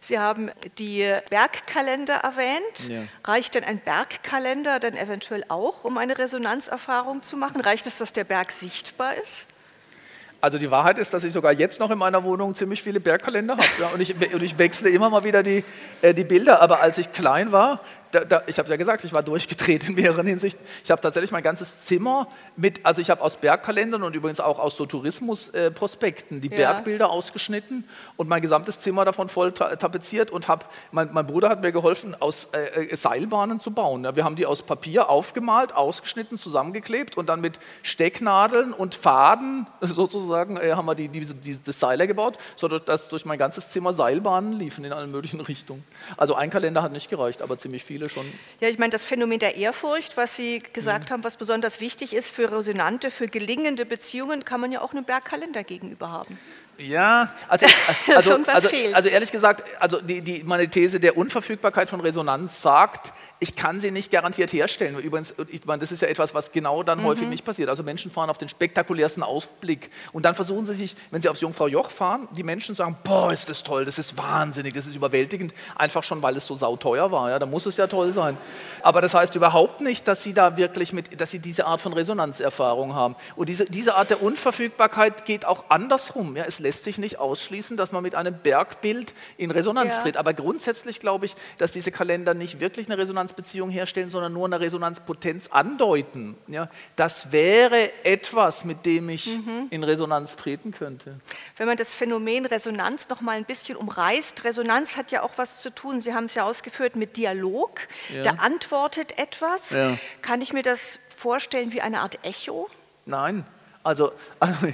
Sie haben die Bergkalender erwähnt. Ja. Reicht denn ein Bergkalender dann eventuell auch, um eine Resonanzerfahrung zu machen? Reicht es, dass der Berg sichtbar ist? Also die Wahrheit ist, dass ich sogar jetzt noch in meiner Wohnung ziemlich viele Bergkalender habe. Ja, und, ich, und ich wechsle immer mal wieder die, äh, die Bilder. Aber als ich klein war, da, da, ich habe ja gesagt, ich war durchgedreht in mehreren Hinsichten. Ich habe tatsächlich mein ganzes Zimmer mit, also ich habe aus Bergkalendern und übrigens auch aus so Tourismusprospekten äh, die ja. Bergbilder ausgeschnitten und mein gesamtes Zimmer davon voll tapeziert und habe, mein, mein, Bruder hat mir geholfen, aus äh, äh, Seilbahnen zu bauen. Ja, wir haben die aus Papier aufgemalt, ausgeschnitten, zusammengeklebt und dann mit Stecknadeln und Faden sozusagen äh, haben wir die, diese, diese, Seile gebaut, sodass durch mein ganzes Zimmer Seilbahnen liefen in allen möglichen Richtungen. Also ein Kalender hat nicht gereicht, aber ziemlich viele viele schon. Ja, ich meine, das Phänomen der Ehrfurcht, was Sie gesagt mhm. haben, was besonders wichtig ist für resonante, für gelingende Beziehungen, kann man ja auch einem Bergkalender gegenüber haben. Ja, also, also, also, also, ehrlich gesagt, also die, die, meine These der Unverfügbarkeit von Resonanz sagt, ich kann sie nicht garantiert herstellen. Übrigens, ich meine, das ist ja etwas, was genau dann mhm. häufig nicht passiert. Also Menschen fahren auf den spektakulärsten Ausblick und dann versuchen sie sich, wenn sie aufs Jungfrau Joch fahren, die Menschen sagen, boah, ist das toll, das ist wahnsinnig, das ist überwältigend, einfach schon, weil es so sauteuer war. Ja, da muss es ja toll sein. Aber das heißt überhaupt nicht, dass sie da wirklich mit, dass sie diese Art von Resonanzerfahrung haben. Und diese, diese Art der Unverfügbarkeit geht auch andersrum. Ja, es lässt sich nicht ausschließen, dass man mit einem Bergbild in Resonanz ja. tritt. Aber grundsätzlich glaube ich, dass diese Kalender nicht wirklich eine Resonanz Resonanzbeziehung herstellen, sondern nur eine Resonanzpotenz andeuten. Ja, das wäre etwas, mit dem ich mhm. in Resonanz treten könnte. Wenn man das Phänomen Resonanz noch mal ein bisschen umreißt, Resonanz hat ja auch was zu tun, Sie haben es ja ausgeführt, mit Dialog. Ja. Da antwortet etwas. Ja. Kann ich mir das vorstellen wie eine Art Echo? Nein, also, also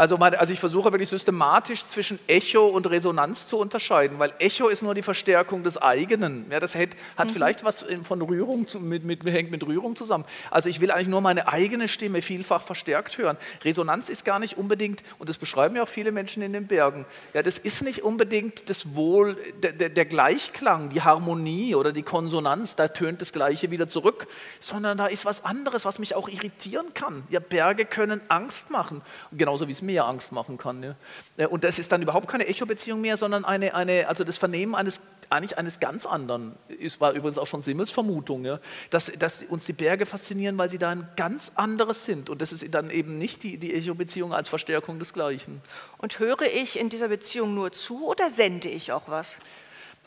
Also, meine, also ich versuche wirklich systematisch zwischen Echo und Resonanz zu unterscheiden, weil Echo ist nur die Verstärkung des eigenen. Ja, das hat, hat mhm. vielleicht was von Rührung, mit, mit, hängt mit Rührung zusammen. Also ich will eigentlich nur meine eigene Stimme vielfach verstärkt hören. Resonanz ist gar nicht unbedingt, und das beschreiben ja auch viele Menschen in den Bergen, ja, das ist nicht unbedingt das Wohl, der, der, der Gleichklang, die Harmonie oder die Konsonanz, da tönt das Gleiche wieder zurück, sondern da ist was anderes, was mich auch irritieren kann. Ja, Berge können Angst machen, genauso wie es mir mehr Angst machen kann. Ja. Äh, und das ist dann überhaupt keine Echo-Beziehung mehr, sondern eine, eine, also das Vernehmen eines, eigentlich eines ganz anderen. Es war übrigens auch schon Simmels Vermutung, ja, dass, dass uns die Berge faszinieren, weil sie da ein ganz anderes sind. Und das ist dann eben nicht die, die Echo-Beziehung als Verstärkung des Gleichen. Und höre ich in dieser Beziehung nur zu oder sende ich auch was?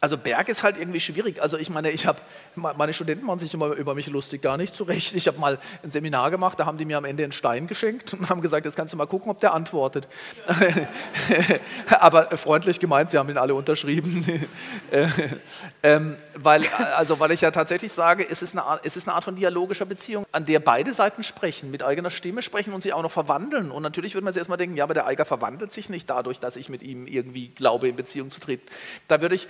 Also Berg ist halt irgendwie schwierig. Also ich meine, ich habe, meine Studenten machen sich immer über mich lustig, gar nicht zurecht. Ich habe mal ein Seminar gemacht, da haben die mir am Ende einen Stein geschenkt und haben gesagt, jetzt kannst du mal gucken, ob der antwortet. Aber freundlich gemeint, sie haben ihn alle unterschrieben. ähm, weil, also, weil ich ja tatsächlich sage, es ist, eine Art, es ist eine Art von dialogischer Beziehung, an der beide Seiten sprechen, mit eigener Stimme sprechen und sich auch noch verwandeln. Und natürlich würde man sich erstmal denken, ja, aber der Eiger verwandelt sich nicht dadurch, dass ich mit ihm irgendwie glaube, in Beziehung zu treten. Da würde ich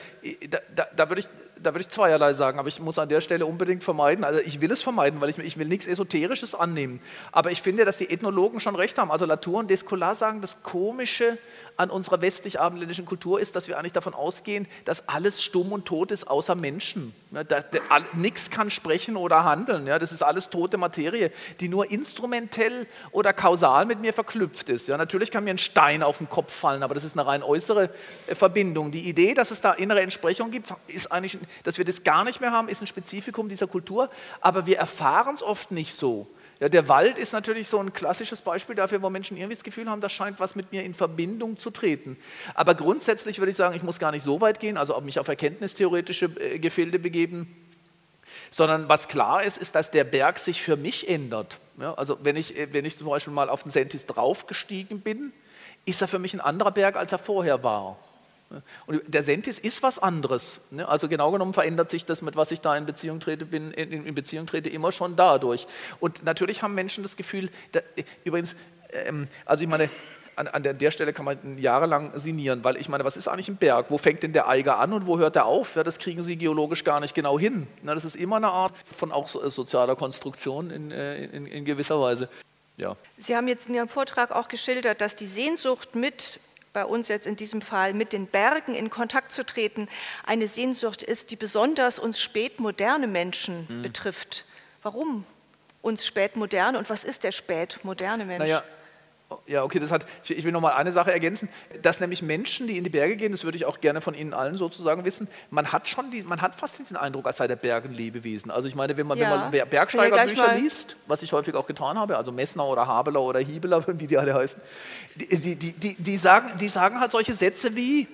da, da, da würde ich, würd ich zweierlei sagen, aber ich muss an der Stelle unbedingt vermeiden, also ich will es vermeiden, weil ich, ich will nichts Esoterisches annehmen. Aber ich finde, dass die Ethnologen schon recht haben. Also Latour und Descola sagen, das Komische an unserer westlich-abendländischen Kultur ist, dass wir eigentlich davon ausgehen, dass alles stumm und tot ist, außer Menschen. Ja, nichts kann sprechen oder handeln. Ja, das ist alles tote Materie, die nur instrumentell oder kausal mit mir verknüpft ist. Ja, natürlich kann mir ein Stein auf den Kopf fallen, aber das ist eine rein äußere äh, Verbindung. Die Idee, dass es da innere Entsprechung gibt, ist eigentlich, dass wir das gar nicht mehr haben, ist ein Spezifikum dieser Kultur, aber wir erfahren es oft nicht so. Ja, der Wald ist natürlich so ein klassisches Beispiel dafür, wo Menschen irgendwie das Gefühl haben, das scheint was mit mir in Verbindung zu treten. Aber grundsätzlich würde ich sagen, ich muss gar nicht so weit gehen, also mich auf erkenntnistheoretische äh, Gefilde begeben, sondern was klar ist, ist, dass der Berg sich für mich ändert. Ja, also wenn ich, äh, wenn ich zum Beispiel mal auf den Sentis draufgestiegen bin, ist er für mich ein anderer Berg, als er vorher war. Und der Sentis ist was anderes. Ne? Also genau genommen verändert sich das, mit was ich da in Beziehung trete, bin, in Beziehung trete, immer schon dadurch. Und natürlich haben Menschen das Gefühl, da, übrigens, ähm, also ich meine, an, an, der Stelle kann man jahrelang sinnieren, weil ich meine, was ist eigentlich ein Berg? Wo fängt denn der Eiger an und wo hört er auf? Ja, das kriegen sie geologisch gar nicht genau hin. Na, das ist immer eine Art von auch so, äh, sozialer Konstruktion in, äh, in, in gewisser Weise. Ja. Sie haben jetzt in Ihrem Vortrag auch geschildert, dass die Sehnsucht mit bei uns jetzt in diesem Fall mit den Bergen in Kontakt zu treten, eine Sehnsucht ist, die besonders uns spätmoderne Menschen mhm. betrifft. Warum uns spätmoderne und was ist der spätmoderne Mensch? Naja, ja, okay, das hat, ich will noch mal eine Sache ergänzen, dass nämlich Menschen, die in die Berge gehen, das würde ich auch gerne von Ihnen allen sozusagen wissen, man hat schon, die, man hat fast den Eindruck, als sei der Berg ein Lebewesen. Also ich meine, wenn man, ja. wenn man Bergsteigerbücher liest, was ich häufig auch getan habe, also Messner oder Habeler oder Hiebeler, wie die alle heißen, die, die, die, die, sagen, die sagen halt solche Sätze wie,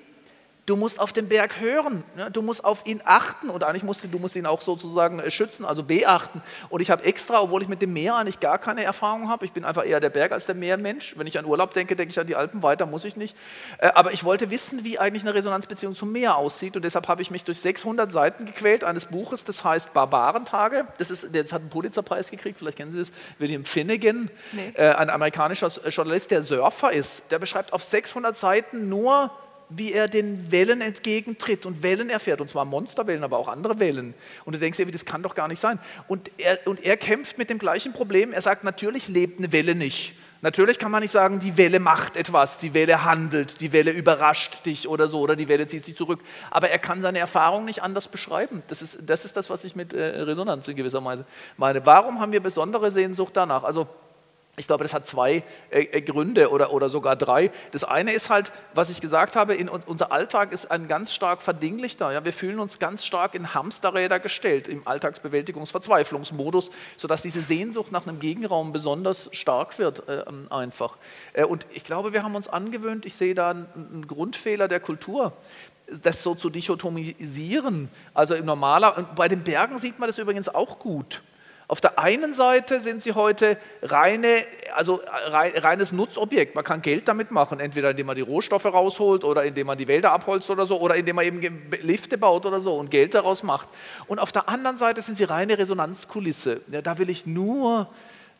Du musst auf den Berg hören, ne? du musst auf ihn achten und eigentlich musst du, du musst ihn auch sozusagen äh, schützen, also beachten. Und ich habe extra, obwohl ich mit dem Meer eigentlich gar keine Erfahrung habe, ich bin einfach eher der Berg als der Meermensch. Wenn ich an Urlaub denke, denke ich an die Alpen, weiter muss ich nicht. Äh, aber ich wollte wissen, wie eigentlich eine Resonanzbeziehung zum Meer aussieht und deshalb habe ich mich durch 600 Seiten gequält eines Buches, das heißt Barbarentage. Das, ist, das hat einen Pulitzerpreis gekriegt, vielleicht kennen Sie das, William Finnegan, nee. Äh, ein amerikanischer Journalist, der Surfer ist. Der beschreibt auf 600 Seiten nur wie er den Wellen entgegentritt und Wellen erfährt, und zwar Monsterwellen, aber auch andere Wellen. Und du denkst dir, das kann doch gar nicht sein. Und er, und er kämpft mit dem gleichen Problem. Er sagt, natürlich lebt eine Welle nicht. Natürlich kann man nicht sagen, die Welle macht etwas, die Welle handelt, die Welle überrascht dich oder so, oder die Welle zieht sich zurück. Aber er kann seine Erfahrung nicht anders beschreiben. Das ist das, ist das was ich mit äh, Resonanz in gewisser Weise meine. Warum haben wir besondere Sehnsucht danach? Also ich glaube, das hat zwei äh, äh, Gründe oder, oder sogar drei. Das eine ist halt, was ich gesagt habe, in, unser Alltag ist ein ganz stark verdinglichter. Ja? Wir fühlen uns ganz stark in Hamsterräder gestellt, im Alltagsbewältigungsverzweiflungsmodus, sodass diese Sehnsucht nach einem Gegenraum besonders stark wird äh, ähm, einfach. Äh, und ich glaube, wir haben uns angewöhnt, ich sehe da einen, einen Grundfehler der Kultur, das so zu dichotomisieren. Also im normaler, bei den Bergen sieht man das übrigens auch gut. Auf der einen Seite sind sie heute reine, also reines Nutzobjekt. Man kann Geld damit machen, entweder indem man die Rohstoffe rausholt oder indem man die Wälder abholzt oder so oder indem man eben Lifte baut oder so und Geld daraus macht. Und auf der anderen Seite sind sie reine Resonanzkulisse. Ja, da will ich nur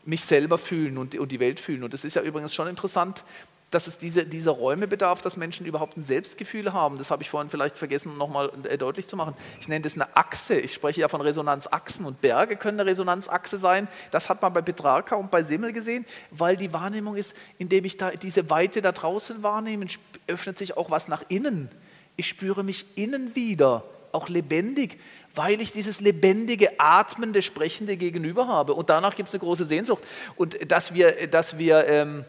mich selber fühlen und, und die Welt fühlen. Und das ist ja übrigens schon interessant, dass es diese, diese Räume bedarf, dass Menschen überhaupt ein Selbstgefühl haben. Das habe ich vorhin vielleicht vergessen, nochmal äh, deutlich zu machen. Ich nenne das eine Achse. Ich spreche ja von Resonanzachsen und Berge können eine Resonanzachse sein. Das hat man bei Petrarca und bei Simmel gesehen, weil die Wahrnehmung ist, indem ich da diese Weite da draußen wahrnehme, öffnet sich auch was nach innen. Ich spüre mich innen wieder, auch lebendig weil ich dieses lebendige, atmende, sprechende Gegenüber habe. Und danach gibt es eine große Sehnsucht. Und dass wir, dass wir ähm,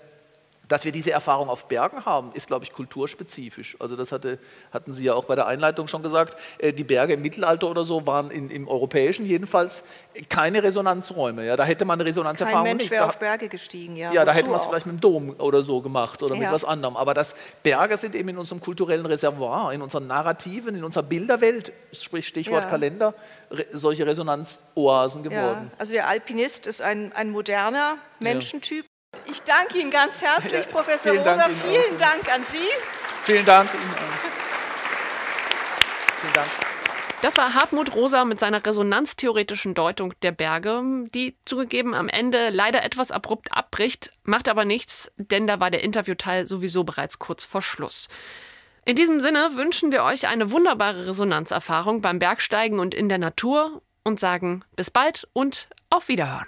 dass wir diese Erfahrung auf Bergen haben, ist, glaube ich, kulturspezifisch. Also das hatte, hatten Sie ja auch bei der Einleitung schon gesagt. Äh, die Berge im Mittelalter oder so waren in, im Europäischen jedenfalls keine Resonanzräume. Ja, da hätte man eine Resonanzerfahrung Kein Mensch wäre auf Berge gestiegen, ja. Ja, da hätte man es vielleicht mit dem Dom oder so gemacht oder Ja. mit was anderem. Aber das Berge sind eben in unserem kulturellen Reservoir, in unseren Narrativen, in unserer Bilderwelt, sprich Stichwort Ja. Kalender, solche Resonanzoasen Ja, geworden. also der Alpinist ist ein, ein moderner Menschentyp. Ich danke Ihnen ganz herzlich, Ja, Professor vielen Dank Rosa. Auch. Vielen Dank an Sie. Vielen Dank Ihnen. allen. Vielen Dank. Das war Hartmut Rosa mit seiner resonanztheoretischen Deutung der Berge, die zugegeben am Ende leider etwas abrupt abbricht, macht aber nichts, denn da war der Interviewteil sowieso bereits kurz vor Schluss. In diesem Sinne wünschen wir euch eine wunderbare Resonanzerfahrung beim Bergsteigen und in der Natur und sagen bis bald und auf Wiederhören.